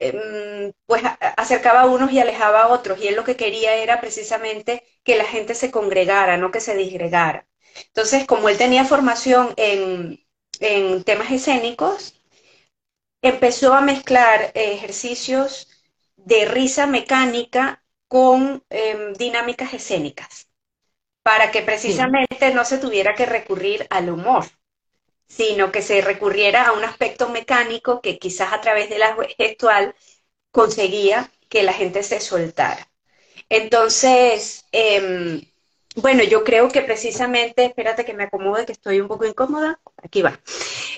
Em, pues acercaba a unos y alejaba a otros, y él lo que quería era precisamente que la gente se congregara, no que se disgregara. Entonces, como él tenía formación en, temas escénicos, empezó a mezclar ejercicios de risa mecánica con em, dinámicas escénicas, para que precisamente no se tuviera que recurrir al humor sino que se recurriera a un aspecto mecánico que quizás a través de la gestual conseguía que la gente se soltara. Entonces, em, bueno, yo creo que precisamente, espérate que me acomode, que estoy un poco incómoda, aquí va.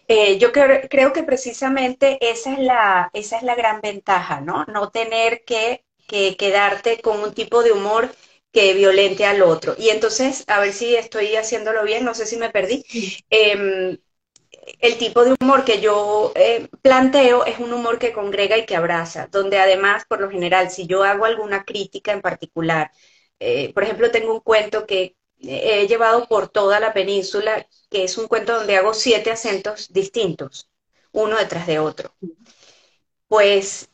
Eh, yo creo, que precisamente esa es, la, esa es la gran ventaja, ¿no? No tener que, quedarte con un tipo de humor que violente al otro. Y entonces, a ver si estoy haciéndolo bien, no sé si me perdí. Em, el tipo de humor que yo eh, planteo es un humor que congrega y que abraza, donde además, por lo general, si yo hago alguna crítica en particular, eh, por ejemplo, tengo un cuento que he llevado por toda la península, que es un cuento donde hago siete acentos distintos, uno detrás de otro. Pues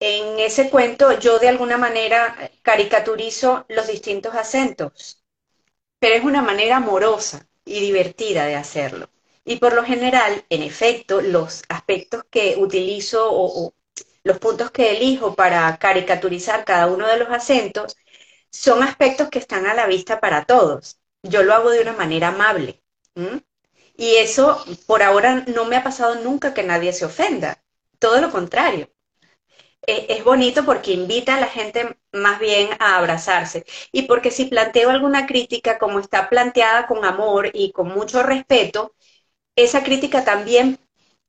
en ese cuento yo de alguna manera caricaturizo los distintos acentos, pero es una manera amorosa y divertida de hacerlo. Y por lo general, en efecto, los aspectos que utilizo o, los puntos que elijo para caricaturizar cada uno de los acentos son aspectos que están a la vista para todos. Yo lo hago de una manera amable. Y eso, por ahora, no me ha pasado nunca que nadie se ofenda. Todo lo contrario. E, es bonito porque invita a la gente más bien a abrazarse. Y porque si planteo alguna crítica como está planteada con amor y con mucho respeto, esa crítica también,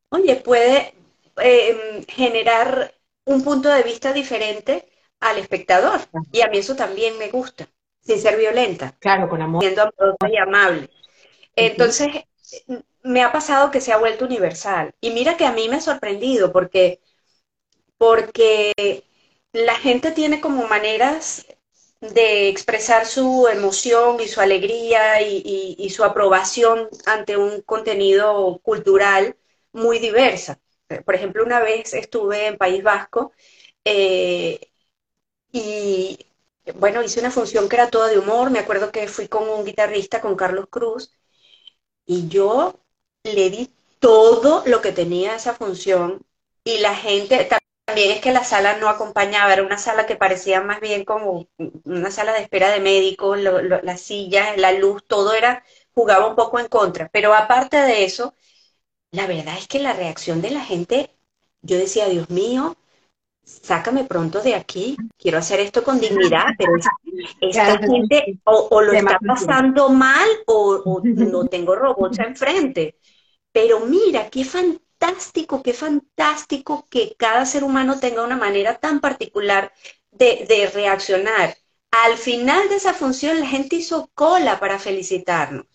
oye, puede em, generar un punto de vista diferente al espectador. Y a mí eso también me gusta, sin ser violenta. Claro, con amor. Siendo amorosa y amable. Entonces, me ha pasado que se ha vuelto universal. Y mira que a mí me ha sorprendido porque, porque la gente tiene como maneras de expresar su emoción y su alegría y, su aprobación ante un contenido cultural muy diversa. Por ejemplo, una vez estuve en País Vasco eh, y, bueno, hice una función que era toda de humor. Me acuerdo que fui con un guitarrista, con Carlos Cruz, y yo le di todo lo que tenía esa función y la gente también es que la sala no acompañaba, era una sala que parecía más bien como una sala de espera de médicos, las sillas, la luz, todo era, jugaba un poco en contra. Pero aparte de eso, la verdad es que la reacción de la gente, yo decía, Dios mío, sácame pronto de aquí, quiero hacer esto con dignidad, pero esta gente o, lo está pasando mal o, o no tengo robots enfrente. Pero mira, qué fantástico fantástico, qué fantástico que cada ser humano tenga una manera tan particular de, reaccionar. Al final de esa función la gente hizo cola para felicitarnos.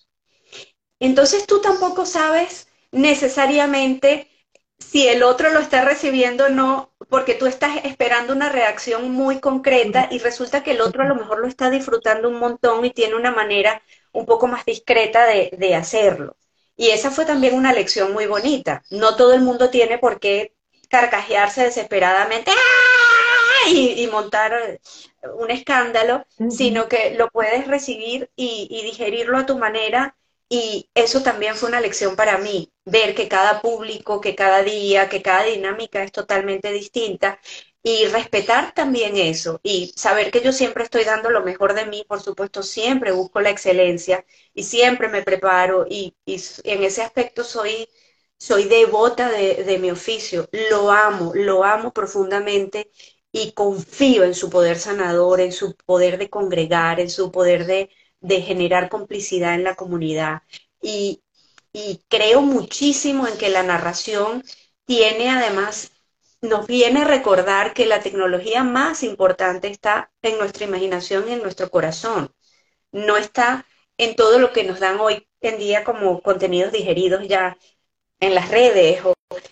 Entonces tú tampoco sabes necesariamente si el otro lo está recibiendo o no, porque tú estás esperando una reacción muy concreta y resulta que el otro a lo mejor lo está disfrutando un montón y tiene una manera un poco más discreta de hacerlo. Y esa fue también una lección muy bonita. No todo el mundo tiene por qué carcajearse desesperadamente ¡ah! y, montar un escándalo, sino que lo puedes recibir y, digerirlo a tu manera Y eso también fue una lección para mí, ver que cada público, que cada día, que cada dinámica es totalmente distinta y respetar también eso y saber que yo siempre estoy dando lo mejor de mí, por supuesto, siempre busco la excelencia y siempre me preparo y, en ese aspecto soy, soy devota de, de mi oficio, lo amo, lo amo profundamente y confío en su poder sanador, en su poder de congregar, en su poder de de generar complicidad en la comunidad. Y, creo muchísimo en que la narración tiene además, nos viene a recordar que la tecnología más importante está en nuestra imaginación y en nuestro corazón. No está en todo lo que nos dan hoy en día como contenidos digeridos ya en las redes,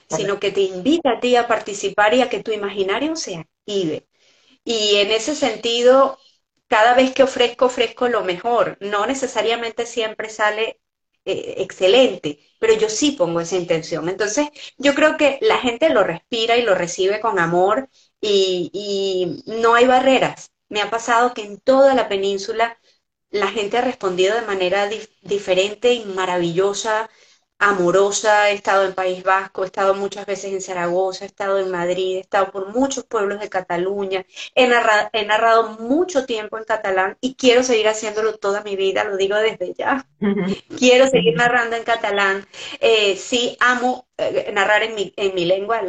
sino que te invita a ti a participar y a que tu imaginario se active. Y en ese sentido, cada vez que ofrezco, ofrezco lo mejor. No necesariamente siempre sale eh, excelente, pero yo sí pongo esa intención. Entonces, yo creo que la gente lo respira y lo recibe con amor y, no hay barreras. Me ha pasado que en toda la península la gente ha respondido de manera diferente y maravillosa amorosa, he estado en País Vasco, he estado muchas veces en Zaragoza, he estado en Madrid, he estado por muchos pueblos de Cataluña, he narrado, mucho tiempo en catalán y quiero seguir haciéndolo toda mi vida, lo digo desde ya. quiero seguir narrando en catalán. Eh, sí, amo eh, narrar en mi, en mi lengua,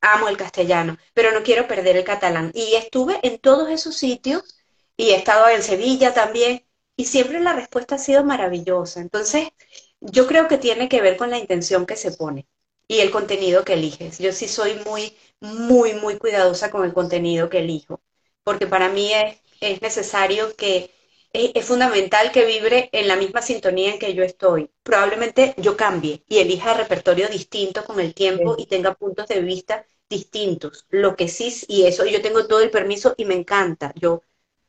amo el castellano, pero no quiero perder el catalán. Y estuve en todos esos sitios y he estado en Sevilla también y siempre la respuesta ha sido maravillosa. Entonces, yo creo que tiene que ver con la intención que se pone y el contenido que eliges. Yo sí soy muy, muy, muy cuidadosa con el contenido que elijo, porque para mí es, necesario que, es, fundamental que vibre en la misma sintonía en que yo estoy. Probablemente yo cambie y elija repertorio distinto con el tiempo y tenga puntos de vista distintos. Lo que sí, y eso yo tengo todo el permiso y me encanta. Yo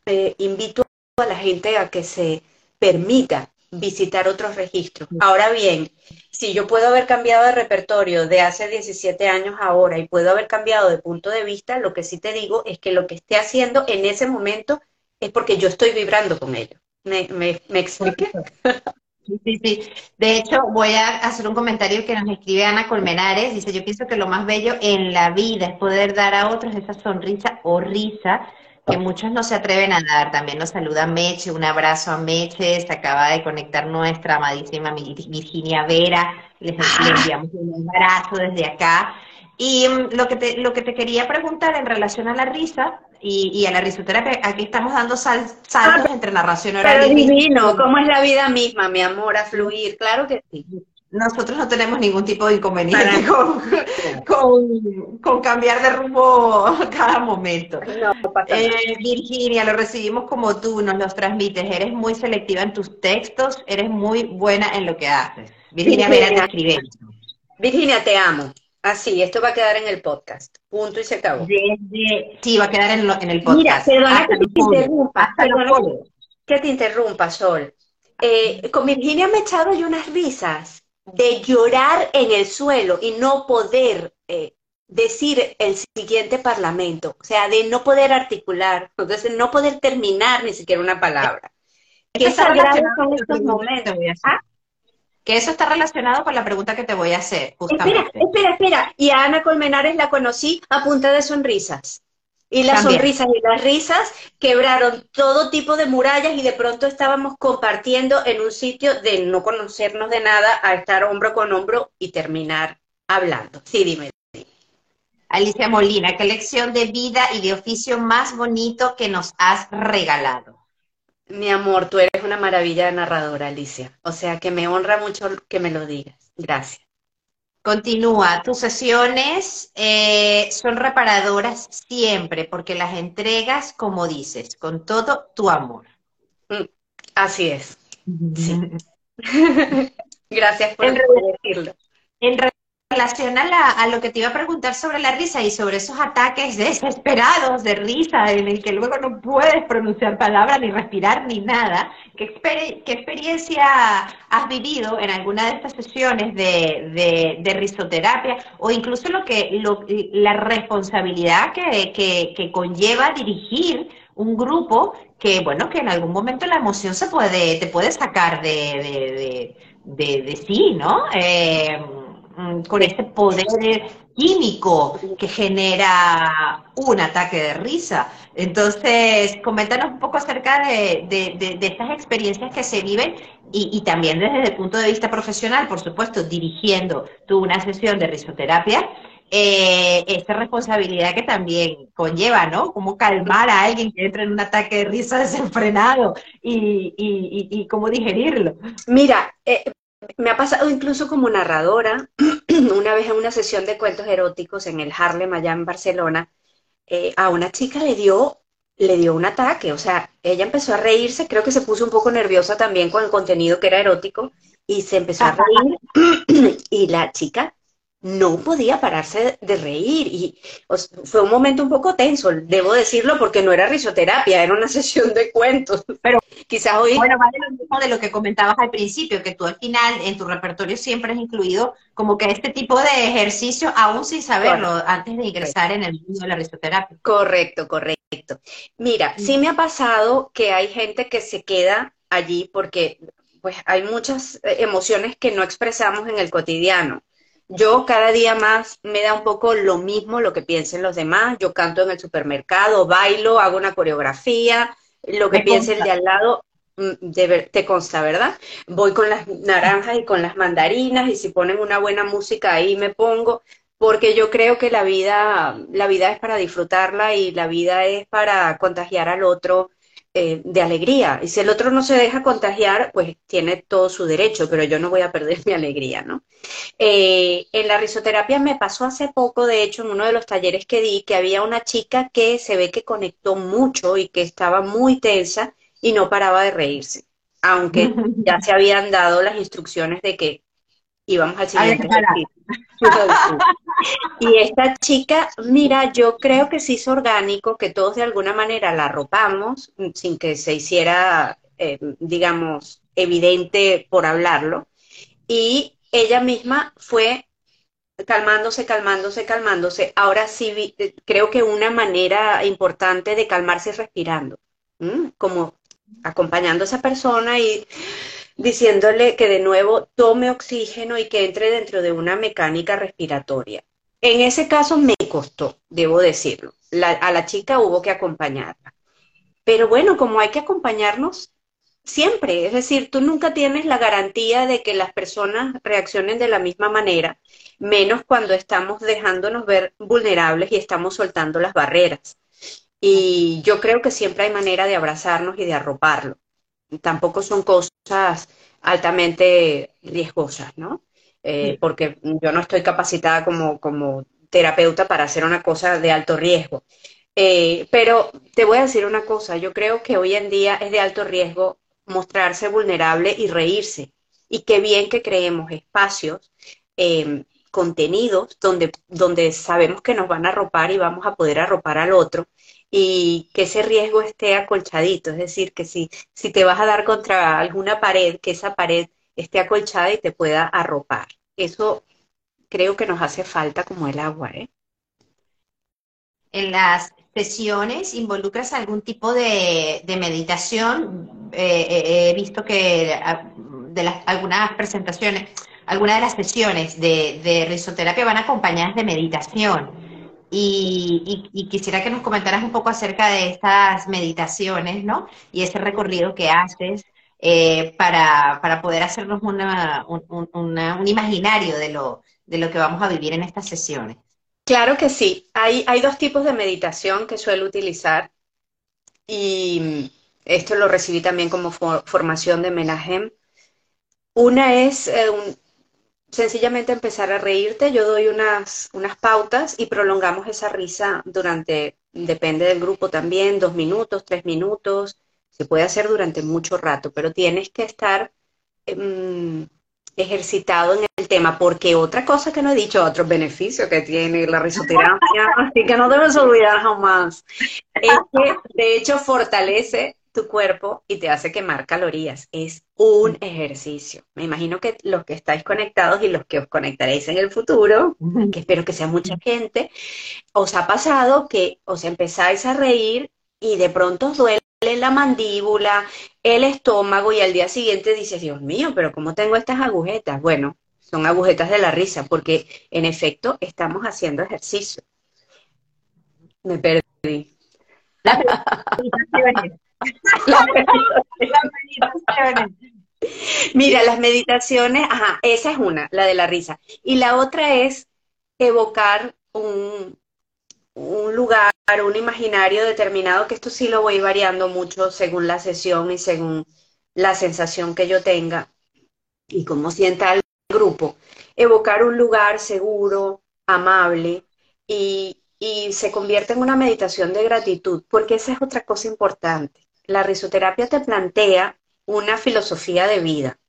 eh, invito a la gente a que se permita visitar otros registros. Ahora bien, si yo puedo haber cambiado de repertorio de hace 17 años ahora y puedo haber cambiado de punto de vista, lo que sí te digo es que lo que esté haciendo en ese momento es porque yo estoy vibrando con ello. ¿Me, me, expliqué? Sí, sí. De hecho, voy a hacer un comentario que nos escribe Ana Colmenares. Dice, yo pienso que lo más bello en la vida es poder dar a otros esa sonrisa o risa que muchos no se atreven a dar. También nos saluda Meche, un abrazo a Meche, se acaba de conectar nuestra amadísima Virginia Vera, les, ah. enviamos un abrazo desde acá. Y mm, lo que, te, lo que te quería preguntar en relación a la risa y, a la risoterapia, aquí estamos dando saltos ah, entre narración oral pero divino, ¿cómo es la vida misma, mi amor, a fluir? Claro que sí nosotros no tenemos ningún tipo de inconveniente con, cambiar de rumbo cada momento. Eh, Virginia, lo recibimos como tú, nos los transmites. Eres muy selectiva en tus textos, eres muy buena en lo que haces. Virginia, Virginia te Virginia, te amo. Así, esto va a quedar en el podcast. Punto y se acabó. sí, va a quedar en, el podcast. Mira, perdona que te interrumpa. que te interrumpa, Sol. Eh, con Virginia me he echado yo unas risas de llorar en el suelo y no poder eh, decir el siguiente parlamento, o sea, de no poder articular, entonces no poder terminar ni siquiera una palabra. ¿Qué está con estos momentos? ¿Ah? Que eso está relacionado con la pregunta que te voy a hacer, Espera, espera, espera. Y a Ana Colmenares la conocí a punta de sonrisas. Y las sonrisas y las risas quebraron todo tipo de murallas y de pronto estábamos compartiendo en un sitio de no conocernos de nada a estar hombro con hombro y terminar hablando. Sí, dime. Alicia Molina, ¿qué lección de vida y de oficio más bonito que nos has regalado? Mi amor, tú eres una maravilla de narradora, Alicia. O sea que me honra mucho que me lo digas. Gracias. Continúa, tus sesiones eh, son reparadoras siempre porque las entregas, como dices, con todo tu amor. Mm, así es. Gracias por, decirlo relación a, lo que te iba a preguntar sobre la risa y sobre esos ataques desesperados de risa en el que luego no puedes pronunciar palabras, ni respirar, ni nada, ¿qué, experiencia has vivido en alguna de estas sesiones de, risoterapia o incluso lo que la responsabilidad que, conlleva dirigir un grupo que, bueno, que en algún momento la emoción se puede, te puede sacar de de, sí, ¿no? Eh, con ese poder químico que genera un ataque de risa. Entonces, coméntanos un poco acerca de, estas experiencias que se viven y, también desde el punto de vista profesional, por supuesto, dirigiendo tú una sesión de risoterapia, eh, esta responsabilidad que también conlleva, ¿no? Cómo calmar a alguien que entra en un ataque de risa desenfrenado y, cómo digerirlo. Mira, eh, me ha pasado incluso como narradora, una vez en una sesión de cuentos eróticos en el Harlem, allá en Barcelona, eh, a una chica le dio, le dio un ataque, o sea, ella empezó a reírse, creo que se puso un poco nerviosa también con el contenido que era erótico, y se empezó a reír, y la chica no podía pararse de reír y fue un momento un poco tenso, debo decirlo, porque no era risoterapia, era una sesión de cuentos, pero quizás hoy... Bueno, vale lo mismo de lo que comentabas al principio, que tú al final en tu repertorio siempre has incluido como que este tipo de ejercicio, aún sin saberlo, antes de ingresar en el mundo de la risoterapia. Correcto, correcto. Mira, sí me ha pasado que hay gente que se queda allí porque pues hay muchas eh, emociones que no expresamos en el cotidiano yo cada día más me da un poco lo mismo lo que piensen los demás. Yo canto en el supermercado, bailo, hago una coreografía, lo que piense el de al lado mm, te consta, ¿verdad? Voy con las naranjas y con las mandarinas y si ponen una buena música ahí me pongo, porque yo creo que la vida, la vida es para disfrutarla y la vida es para contagiar al otro eh, de alegría. Y si el otro no se deja contagiar, pues tiene todo su derecho, pero yo no voy a perder mi alegría, ¿no? Eh, en la risoterapia me pasó hace poco, de hecho, en uno de los talleres que di, que había una chica que se ve que conectó mucho y que estaba muy tensa y no paraba de reírse, aunque ya se habían dado las instrucciones de que íbamos al siguiente Y esta chica, mira, yo creo que sí es orgánico, que todos de alguna manera la arropamos mm, sin que se hiciera, eh, digamos, evidente por hablarlo. Y ella misma fue calmándose, calmándose, calmándose. Ahora sí, eh, creo que una manera importante de calmarse es respirando, como acompañando a esa persona y diciéndole que de nuevo tome oxígeno y que entre dentro de una mecánica respiratoria. En ese caso me costó, debo decirlo. a la chica hubo que acompañarla. Pero bueno, como hay que acompañarnos siempre, es decir, tú nunca tienes la garantía de que las personas reaccionen de la misma manera, menos cuando estamos dejándonos ver vulnerables y estamos soltando las barreras. Y yo creo que siempre hay manera de abrazarnos y de arroparlo tampoco son cosas altamente riesgosas, ¿no? Eh, porque yo no estoy capacitada como, como terapeuta para hacer una cosa de alto riesgo. Eh, pero te voy a decir una cosa, yo creo que hoy en día es de alto riesgo mostrarse vulnerable y reírse. Y qué bien que creemos espacios, em, contenidos donde, donde sabemos que nos van a arropar y vamos a poder arropar al otro y que ese riesgo esté acolchadito, es decir, que si, si te vas a dar contra alguna pared, que esa pared esté acolchada y te pueda arropar. Eso creo que nos hace falta como el agua. ¿eh? En las sesiones involucras algún tipo de, meditación. Eh, eh, he visto que ah, de las, algunas presentaciones, algunas de las sesiones de, de risoterapia van acompañadas de meditación. Y, quisiera que nos comentaras un poco acerca de estas meditaciones, ¿no? Y ese recorrido que haces eh, para, poder hacernos una, un, imaginario de lo, de lo que vamos a vivir en estas sesiones. Claro que sí. Hay, hay dos tipos de meditación que suelo utilizar y esto lo recibí también como formación de Menahem. Una es eh, un, sencillamente empezar a reírte, yo doy unas, unas pautas y prolongamos esa risa durante, depende del grupo también, dos minutos, tres minutos, se puede hacer durante mucho rato, pero tienes que estar em, ejercitado en el tema, porque otra cosa que no he dicho, otro beneficio que tiene la risoterapia, así que no debes olvidar jamás, es que de hecho fortalece tu cuerpo y te hace quemar calorías. Es un ejercicio. Me imagino que los que estáis conectados y los que os conectaréis en el futuro, que espero que sea mucha gente, os ha pasado que os empezáis a reír y de pronto os duele la mandíbula, el estómago y al día siguiente dices, Dios mío, pero ¿cómo tengo estas agujetas? Bueno, son agujetas de la risa, porque en efecto estamos haciendo ejercicio. Me perdí. Mira, las meditaciones, ajá, esa es una, la de la risa. Y la otra es evocar un, un lugar, un imaginario determinado, que esto sí lo voy variando mucho según la sesión y según la sensación que yo tenga y cómo sienta el grupo. Evocar un lugar seguro, amable y, y se convierte en una meditación de gratitud, porque esa es otra cosa importante. La risoterapia te plantea una filosofía de vida.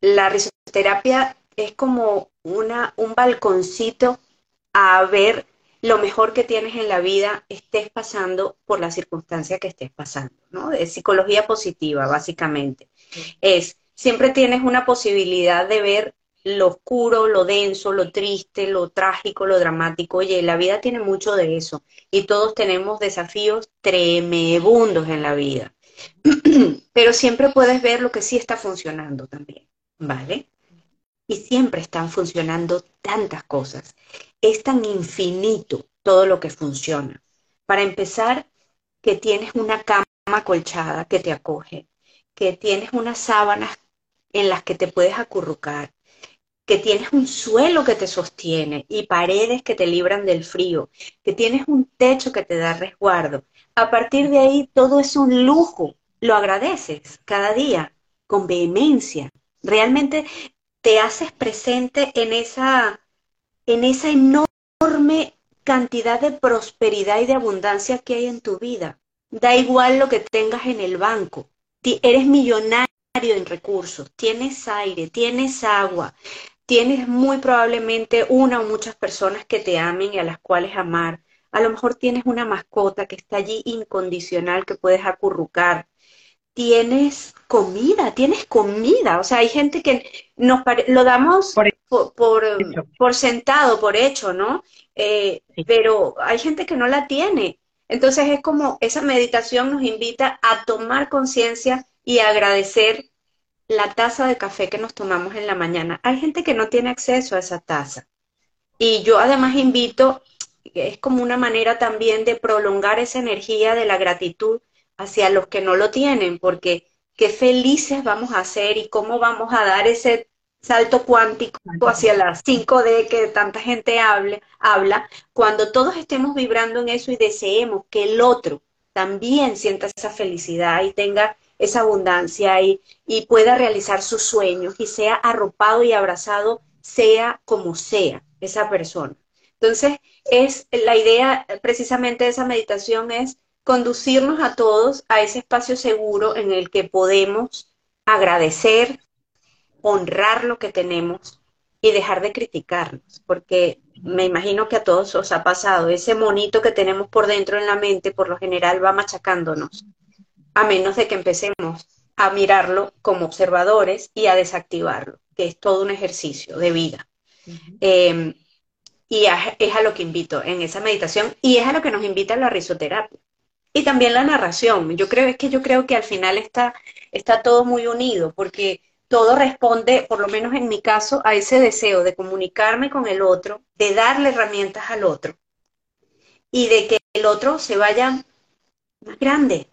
La risoterapia es como una, un balconcito a ver lo mejor que tienes en la vida, estés pasando por la circunstancia que estés pasando, ¿no? Es psicología positiva, básicamente. Es, siempre tienes una posibilidad de ver lo oscuro, lo denso, lo triste, lo trágico, lo dramático. Oye, la vida tiene mucho de eso y todos tenemos desafíos tremebundos en la vida. Pero siempre puedes ver lo que sí está funcionando también, ¿vale? Y siempre están funcionando tantas cosas. Es tan infinito todo lo que funciona. Para empezar, que tienes una cama colchada que te acoge, que tienes unas sábanas en las que te puedes acurrucar, que tienes un suelo que te sostiene y paredes que te libran del frío, que tienes un techo que te da resguardo. A partir de ahí todo es un lujo, lo agradeces cada día con vehemencia. Realmente te haces presente en esa, en esa enorme cantidad de prosperidad y de abundancia que hay en tu vida. Da igual lo que tengas en el banco. Eres millonario en recursos, tienes aire, tienes agua, tienes muy probablemente una o muchas personas que te amen y a las cuales amar. A lo mejor tienes una mascota que está allí incondicional que puedes acurrucar. Tienes comida, tienes comida. O sea, hay gente que nos lo damos por, por, sentado, por hecho, ¿no? Eh, pero hay gente que no la tiene. Entonces es como esa meditación nos invita a tomar conciencia y agradecer la taza de café que nos tomamos en la mañana. Hay gente que no tiene acceso a esa taza. Y yo además invito, es como una manera también de prolongar esa energía de la gratitud hacia los que no lo tienen, porque qué felices vamos a ser y cómo vamos a dar ese salto cuántico hacia la 5D que tanta gente hable, habla, cuando todos estemos vibrando en eso y deseemos que el otro también sienta esa felicidad y tenga esa abundancia y, y pueda realizar sus sueños y sea arropado y abrazado, sea como sea esa persona. Entonces, es la idea precisamente de esa meditación es conducirnos a todos a ese espacio seguro en el que podemos agradecer, honrar lo que tenemos y dejar de criticarnos, porque me imagino que a todos os ha pasado, ese monito que tenemos por dentro en la mente por lo general va machacándonos a menos de que empecemos a mirarlo como observadores y a desactivarlo, que es todo un ejercicio de vida. Em, y es a lo que invito en esa meditación y es a lo que nos invita la risoterapia. Y también la narración. Yo creo es que yo creo que al final está, está todo muy unido, porque todo responde, por lo menos en mi caso, a ese deseo de comunicarme con el otro, de darle herramientas al otro y de que el otro se vaya más grande,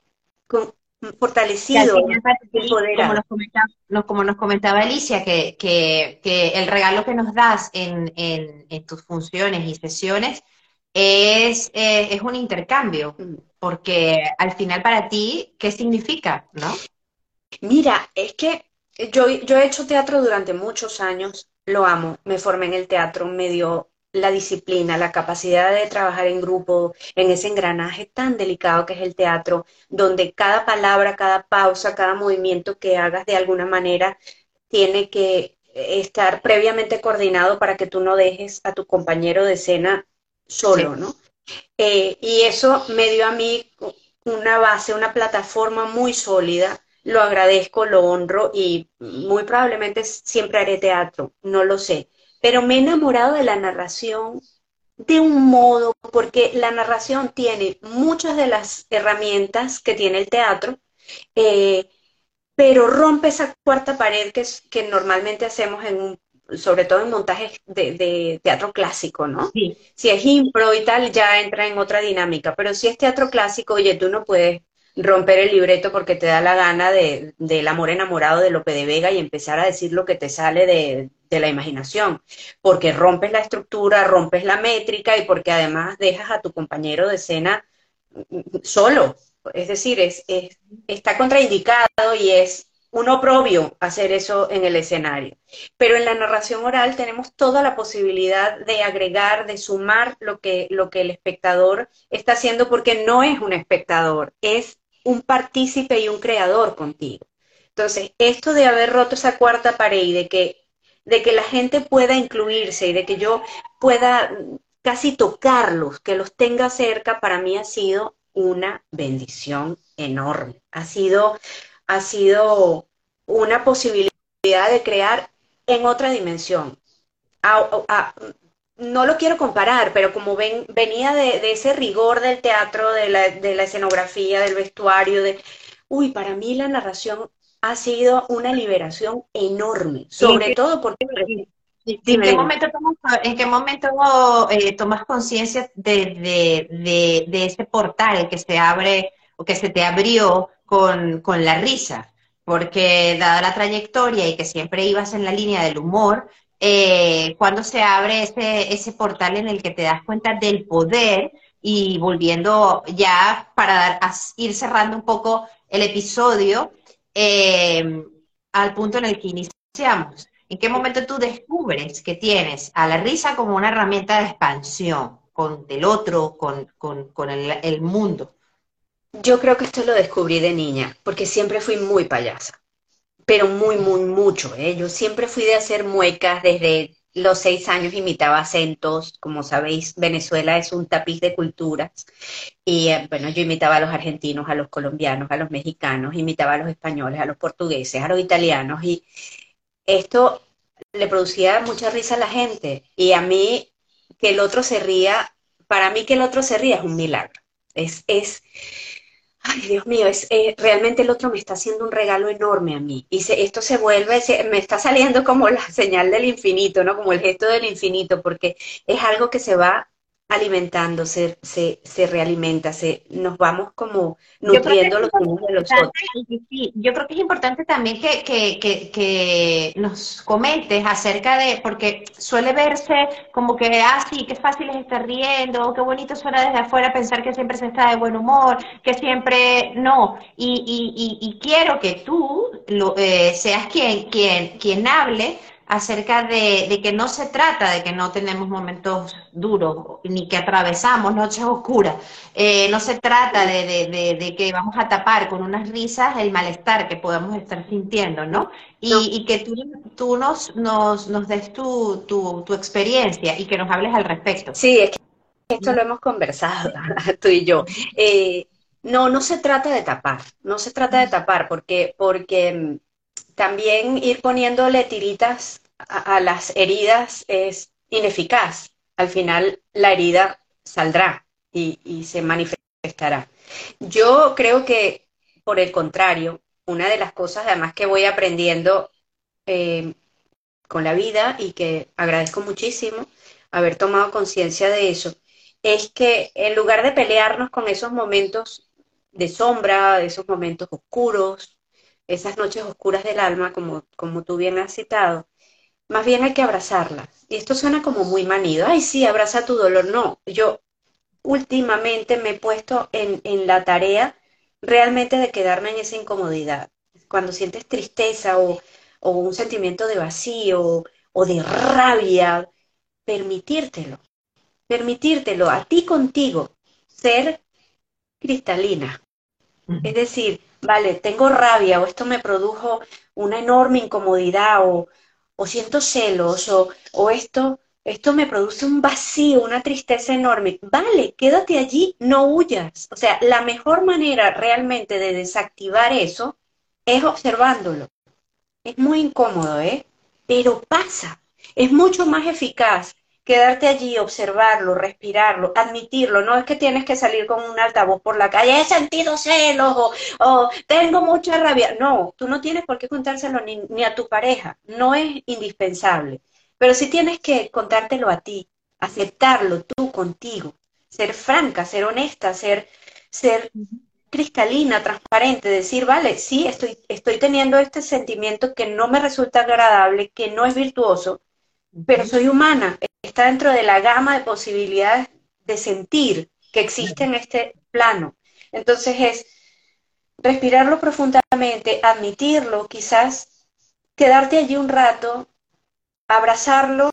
fortalecido. como, nos comentaba, como nos comentaba Alicia, que, que, el regalo que nos das en, en, tus funciones y sesiones es, eh, es un intercambio, mm. porque al final para ti, ¿qué significa? ¿no? Mira, es que yo, yo he hecho teatro durante muchos años, lo amo, me formé en el teatro, me dio la disciplina, la capacidad de trabajar en grupo, en ese engranaje tan delicado que es el teatro, donde cada palabra, cada pausa, cada movimiento que hagas de alguna manera tiene que estar previamente coordinado para que tú no dejes a tu compañero de escena solo, ¿no? Eh, y eso me dio a mí una base, una plataforma muy sólida. Lo agradezco, lo honro y muy probablemente siempre haré teatro, no lo sé pero me he enamorado de la narración de un modo, porque la narración tiene muchas de las herramientas que tiene el teatro, eh, pero rompe esa cuarta pared que, que normalmente hacemos en un sobre todo en montajes de, teatro clásico, ¿no? Sí. Si es impro y tal, ya entra en otra dinámica, pero si es teatro clásico, oye, tú no puedes romper el libreto porque te da la gana de, del amor enamorado de Lope de Vega y empezar a decir lo que te sale de, de la imaginación, porque rompes la estructura, rompes la métrica y porque además dejas a tu compañero de escena solo. Es decir, es, es, está contraindicado y es un oprobio hacer eso en el escenario. Pero en la narración oral tenemos toda la posibilidad de agregar, de sumar lo que, lo que el espectador está haciendo, porque no es un espectador, es un partícipe y un creador contigo. Entonces, esto de haber roto esa cuarta pared y de que, de que la gente pueda incluirse y de que yo pueda casi tocarlos, que los tenga cerca, para mí ha sido una bendición enorme. Ha sido ha sido una posibilidad de crear en otra dimensión. no lo quiero comparar, pero como ven, venía de, ese rigor del teatro, de la, de la escenografía, del vestuario, de, uy, para mí la narración ha sido una liberación enorme, sobre todo porque... ¿En qué momento tomas, en qué momento, eh, tomas conciencia de, de, de, ese portal que se abre o que se te abrió con, la risa, porque dada la trayectoria y que siempre ibas en la línea del humor, eh, cuando se abre ese, ese portal en el que te das cuenta del poder y volviendo ya para ir cerrando un poco el episodio eh, al punto en el que iniciamos. ¿En qué momento tú descubres que tienes a la risa como una herramienta de expansión con el otro, con, el mundo? Yo creo que esto lo descubrí de niña, porque siempre fui muy payasa, pero muy, muy, mucho. ¿eh? Yo siempre fui de hacer muecas desde los seis años, imitaba acentos. Como sabéis, Venezuela es un tapiz de culturas. Y eh, bueno, yo imitaba a los argentinos, a los colombianos, a los mexicanos, imitaba a los españoles, a los portugueses, a los italianos. Y esto le producía mucha risa a la gente. Y a mí, que el otro se ría, para mí que el otro se ría es un milagro. Es, es, ay Dios mío, es, eh, realmente el otro me está haciendo un regalo enorme a mí. Y esto se vuelve, me está saliendo como la señal del infinito, ¿no? Como el gesto del infinito, porque es algo que se va alimentando, se, se, se realimenta, se, nos vamos como nutriendo los unos de los otros. yo creo que es importante también que, que, que, que, nos comentes acerca de, porque suele verse como que, ah, sí, qué fácil es estar riendo, qué bonito suena desde afuera pensar que siempre se está de buen humor, que siempre no. Y, y, y, quiero que tú lo, eh, seas quien, quien, quien hable acerca de, que no se trata de que no tenemos momentos duros ni que atravesamos noches oscuras. Eh, no se trata de, que vamos a tapar con unas risas el malestar que podamos estar sintiendo, ¿no? Y, que tú, tú nos, nos, nos des tu, tu, experiencia y que nos hables al respecto. Sí, es que esto lo hemos conversado tú y yo. Eh, no, no se trata de tapar, no se trata de tapar, porque, porque también ir poniéndole tiritas a, las heridas es ineficaz. Al final la herida saldrá y, se manifestará. Yo creo que, por el contrario, una de las cosas además que voy aprendiendo eh, con la vida y que agradezco muchísimo haber tomado conciencia de eso, es que en lugar de pelearnos con esos momentos de sombra, de esos momentos oscuros, esas noches oscuras del alma, como, como tú bien has citado, más bien hay que abrazarlas. Y esto suena como muy manido. Ay, sí, abraza tu dolor. No, yo últimamente me he puesto en, en la tarea realmente de quedarme en esa incomodidad. Cuando sientes tristeza o, o un sentimiento de vacío o de rabia, permitírtelo, permitírtelo a ti contigo, ser cristalina. Es decir, vale, tengo rabia o esto me produjo una enorme incomodidad o, o siento celos, o, esto, esto me produce un vacío, una tristeza enorme. Vale, quédate allí, no huyas. O sea, la mejor manera realmente de desactivar eso es observándolo. Es muy incómodo, ¿eh? Pero pasa. Es mucho más eficaz quedarte allí, observarlo, respirarlo, admitirlo. No es que tienes que salir con un altavoz por la calle, he sentido celos o, tengo mucha rabia. No, tú no tienes por qué contárselo ni, ni, a tu pareja. No es indispensable. Pero sí tienes que contártelo a ti, aceptarlo tú contigo, ser franca, ser honesta, ser, ser cristalina, transparente, decir, vale, sí, estoy, estoy teniendo este sentimiento que no me resulta agradable, que no es virtuoso, pero soy humana, está dentro de la gama de posibilidades de sentir que existe en este plano. Entonces es respirarlo profundamente, admitirlo, quizás quedarte allí un rato, abrazarlo,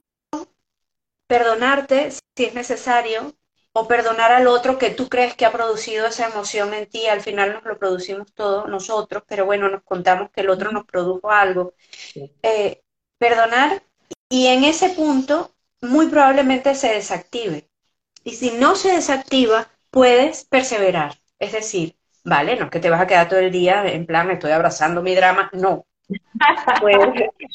perdonarte si es necesario, o perdonar al otro que tú crees que ha producido esa emoción en ti, al final nos lo producimos todos nosotros, pero bueno, nos contamos que el otro nos produjo algo. Eh, perdonar y en ese punto muy probablemente se desactive. Y si no se desactiva, puedes perseverar. Es decir, vale, no es que te vas a quedar todo el día en plan, estoy abrazando mi drama, no,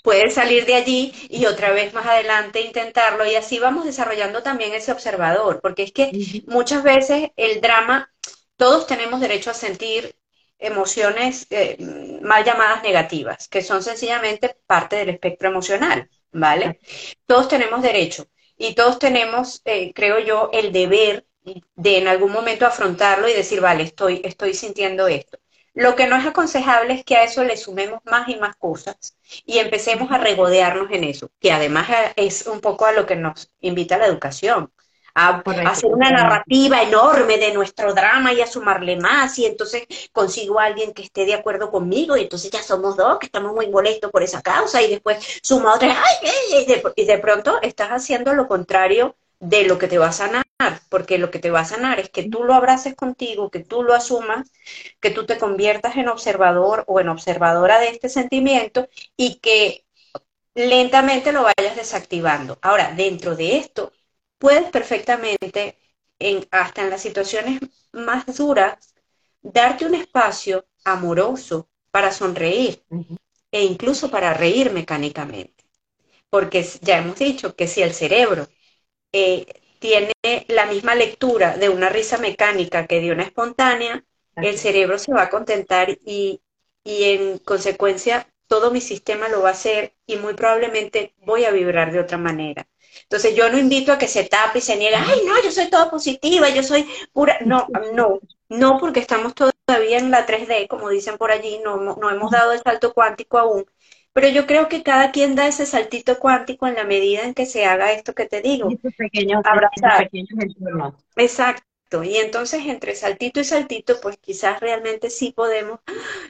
puedes, salir de allí y otra vez más adelante intentarlo. Y así vamos desarrollando también ese observador, porque es que muchas veces el drama, todos tenemos derecho a sentir emociones eh, mal llamadas negativas, que son sencillamente parte del espectro emocional, ¿vale? Todos tenemos derecho y todos tenemos, eh, creo yo, el deber de en algún momento afrontarlo y decir, vale, estoy, estoy sintiendo esto. Lo que no es aconsejable es que a eso le sumemos más y más cosas y empecemos a regodearnos en eso, que además es un poco a lo que nos invita la educación, a, hacer una narrativa enorme de nuestro drama y a sumarle más y entonces consigo a alguien que esté de acuerdo conmigo y entonces ya somos dos que estamos muy molestos por esa causa y después suma otra y, de, y de pronto estás haciendo lo contrario de lo que te va a sanar, porque lo que te va a sanar es que tú lo abraces contigo, que tú lo asumas, que tú te conviertas en observador o en observadora de este sentimiento y que lentamente lo vayas desactivando. Ahora, dentro de esto, puedes perfectamente, en, hasta en las situaciones más duras, darte un espacio amoroso para sonreír e incluso para reír mecánicamente. Porque ya hemos dicho que si el cerebro eh, tiene la misma lectura de una risa mecánica que de una espontánea, el cerebro se va a contentar y, y en consecuencia todo mi sistema lo va a hacer y muy probablemente voy a vibrar de otra manera. Entonces yo no invito a que se tape y se niegue, ay no, yo soy toda positiva, yo soy pura. No, no, no porque estamos todavía en la 3D, como dicen por allí, no, no hemos dado el salto cuántico aún, pero yo creo que cada quien da ese saltito cuántico en la medida en que se haga esto que te digo. pequeños, abrazar. Pequeños Exacto. Y entonces entre saltito y saltito, pues quizás realmente sí podemos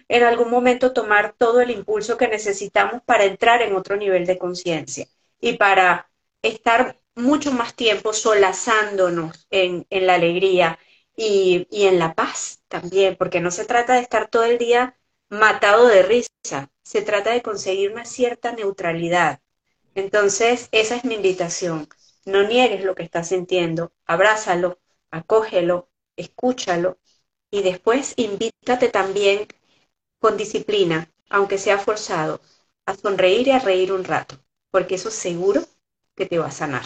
en algún momento tomar todo el impulso que necesitamos para entrar en otro nivel de conciencia y para estar mucho más tiempo solazándonos en, la alegría y, y en la paz también, porque no se trata de estar todo el día matado de risa, se trata de conseguir una cierta neutralidad. Entonces, esa es mi invitación. No niegues lo que estás sintiendo, abrázalo, acógelo, escúchalo y después invítate también con disciplina, aunque sea forzado, a sonreír y a reír un rato, porque eso seguro que te va a sanar.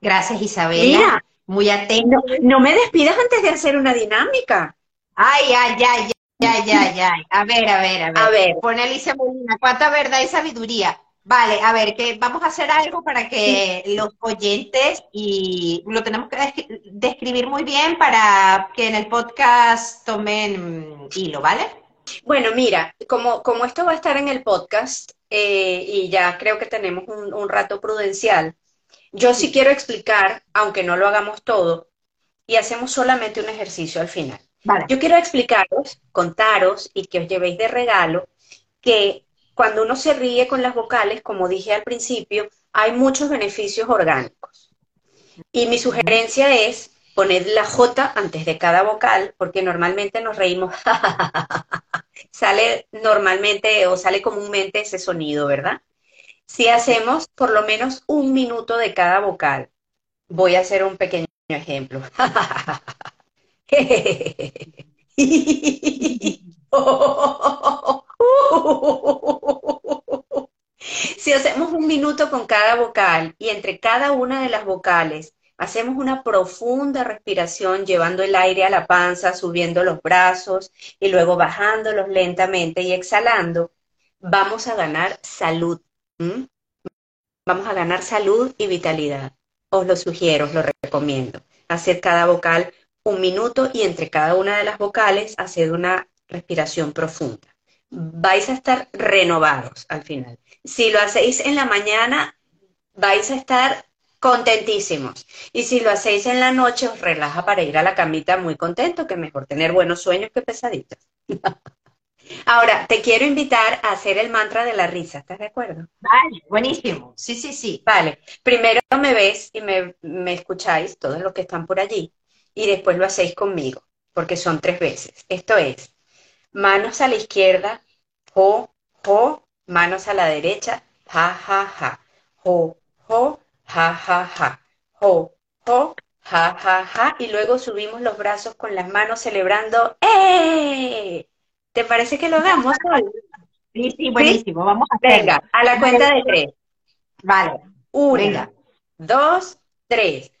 Gracias, Isabela. muy atento. No, me despidas antes de hacer una dinámica. Ay, ay, ay, ya, ya, ya. A ver, a ver, a ver. A ver. Pone Alicia Molina, cuánta verdad y sabiduría. Vale, a ver, que vamos a hacer algo para que los oyentes, y lo tenemos que describir muy bien para que en el podcast tomen hilo, ¿vale? Bueno, mira, como, como esto va a estar en el podcast, eh, y ya creo que tenemos un, un rato prudencial, yo sí quiero explicar, aunque no lo hagamos todo, y hacemos solamente un ejercicio al final. Yo quiero explicaros, contaros y que os llevéis de regalo que cuando uno se ríe con las vocales, como dije al principio, hay muchos beneficios orgánicos. Y mi sugerencia es poner la J antes de cada vocal, porque normalmente nos reímos, sale normalmente o sale comúnmente ese sonido, ¿verdad? Si hacemos por lo menos un minuto de cada vocal, voy a hacer un pequeño ejemplo. si hacemos un minuto con cada vocal y entre cada una de las vocales hacemos una profunda respiración llevando el aire a la panza, subiendo los brazos y luego bajándolos lentamente y exhalando, vamos a ganar salud. Vamos a ganar salud y vitalidad. Os lo sugiero, os lo recomiendo. Hacer cada vocal un minuto y entre cada una de las vocales hacer una respiración profunda. Vais a estar renovados al final. Si lo hacéis en la mañana, vais a estar contentísimos. Y si lo hacéis en la noche, os relaja para ir a la camita muy contento, que mejor tener buenos sueños que pesaditos. Ahora, te quiero invitar a hacer el mantra de la risa, ¿estás de acuerdo? Vale, buenísimo. Sí, sí, sí. Vale, primero me ves y me, me escucháis, todos los que están por allí, y después lo hacéis conmigo, porque son tres veces. Esto es, manos a la izquierda, jo, jo, manos a la derecha, ja, ja, ja, jo, jo, ja, ja, ja, jo, jo, ja, ja, ja, y luego subimos los brazos con las manos celebrando, ¡eh! ¿Te parece que lo hagamos, Sí, sí, buenísimo. Vamos a hacerlo. Venga, a la cuenta de tres. Vale. Una, dos, tres.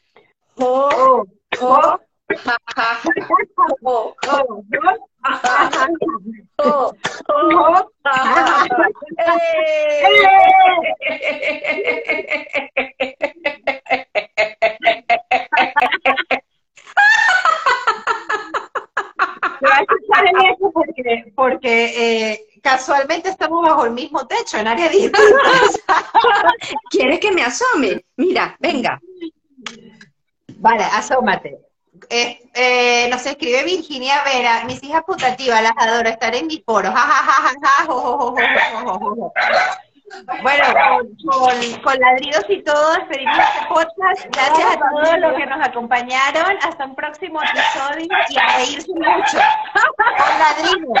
Jo, jo, ja, porque, porque eh, casualmente estamos bajo el mismo techo, en área distintas. ¿Quieres que me asome? Mira, venga. Vale, asómate. Eh, nos escribe Virginia Vera, mis hijas putativas, las adoro, estar en mi foro. Bueno, con, con, ladridos y todo, despedimos este podcast. Gracias a todos los que nos acompañaron. Hasta un próximo episodio y a reírse mucho. Con ladridos.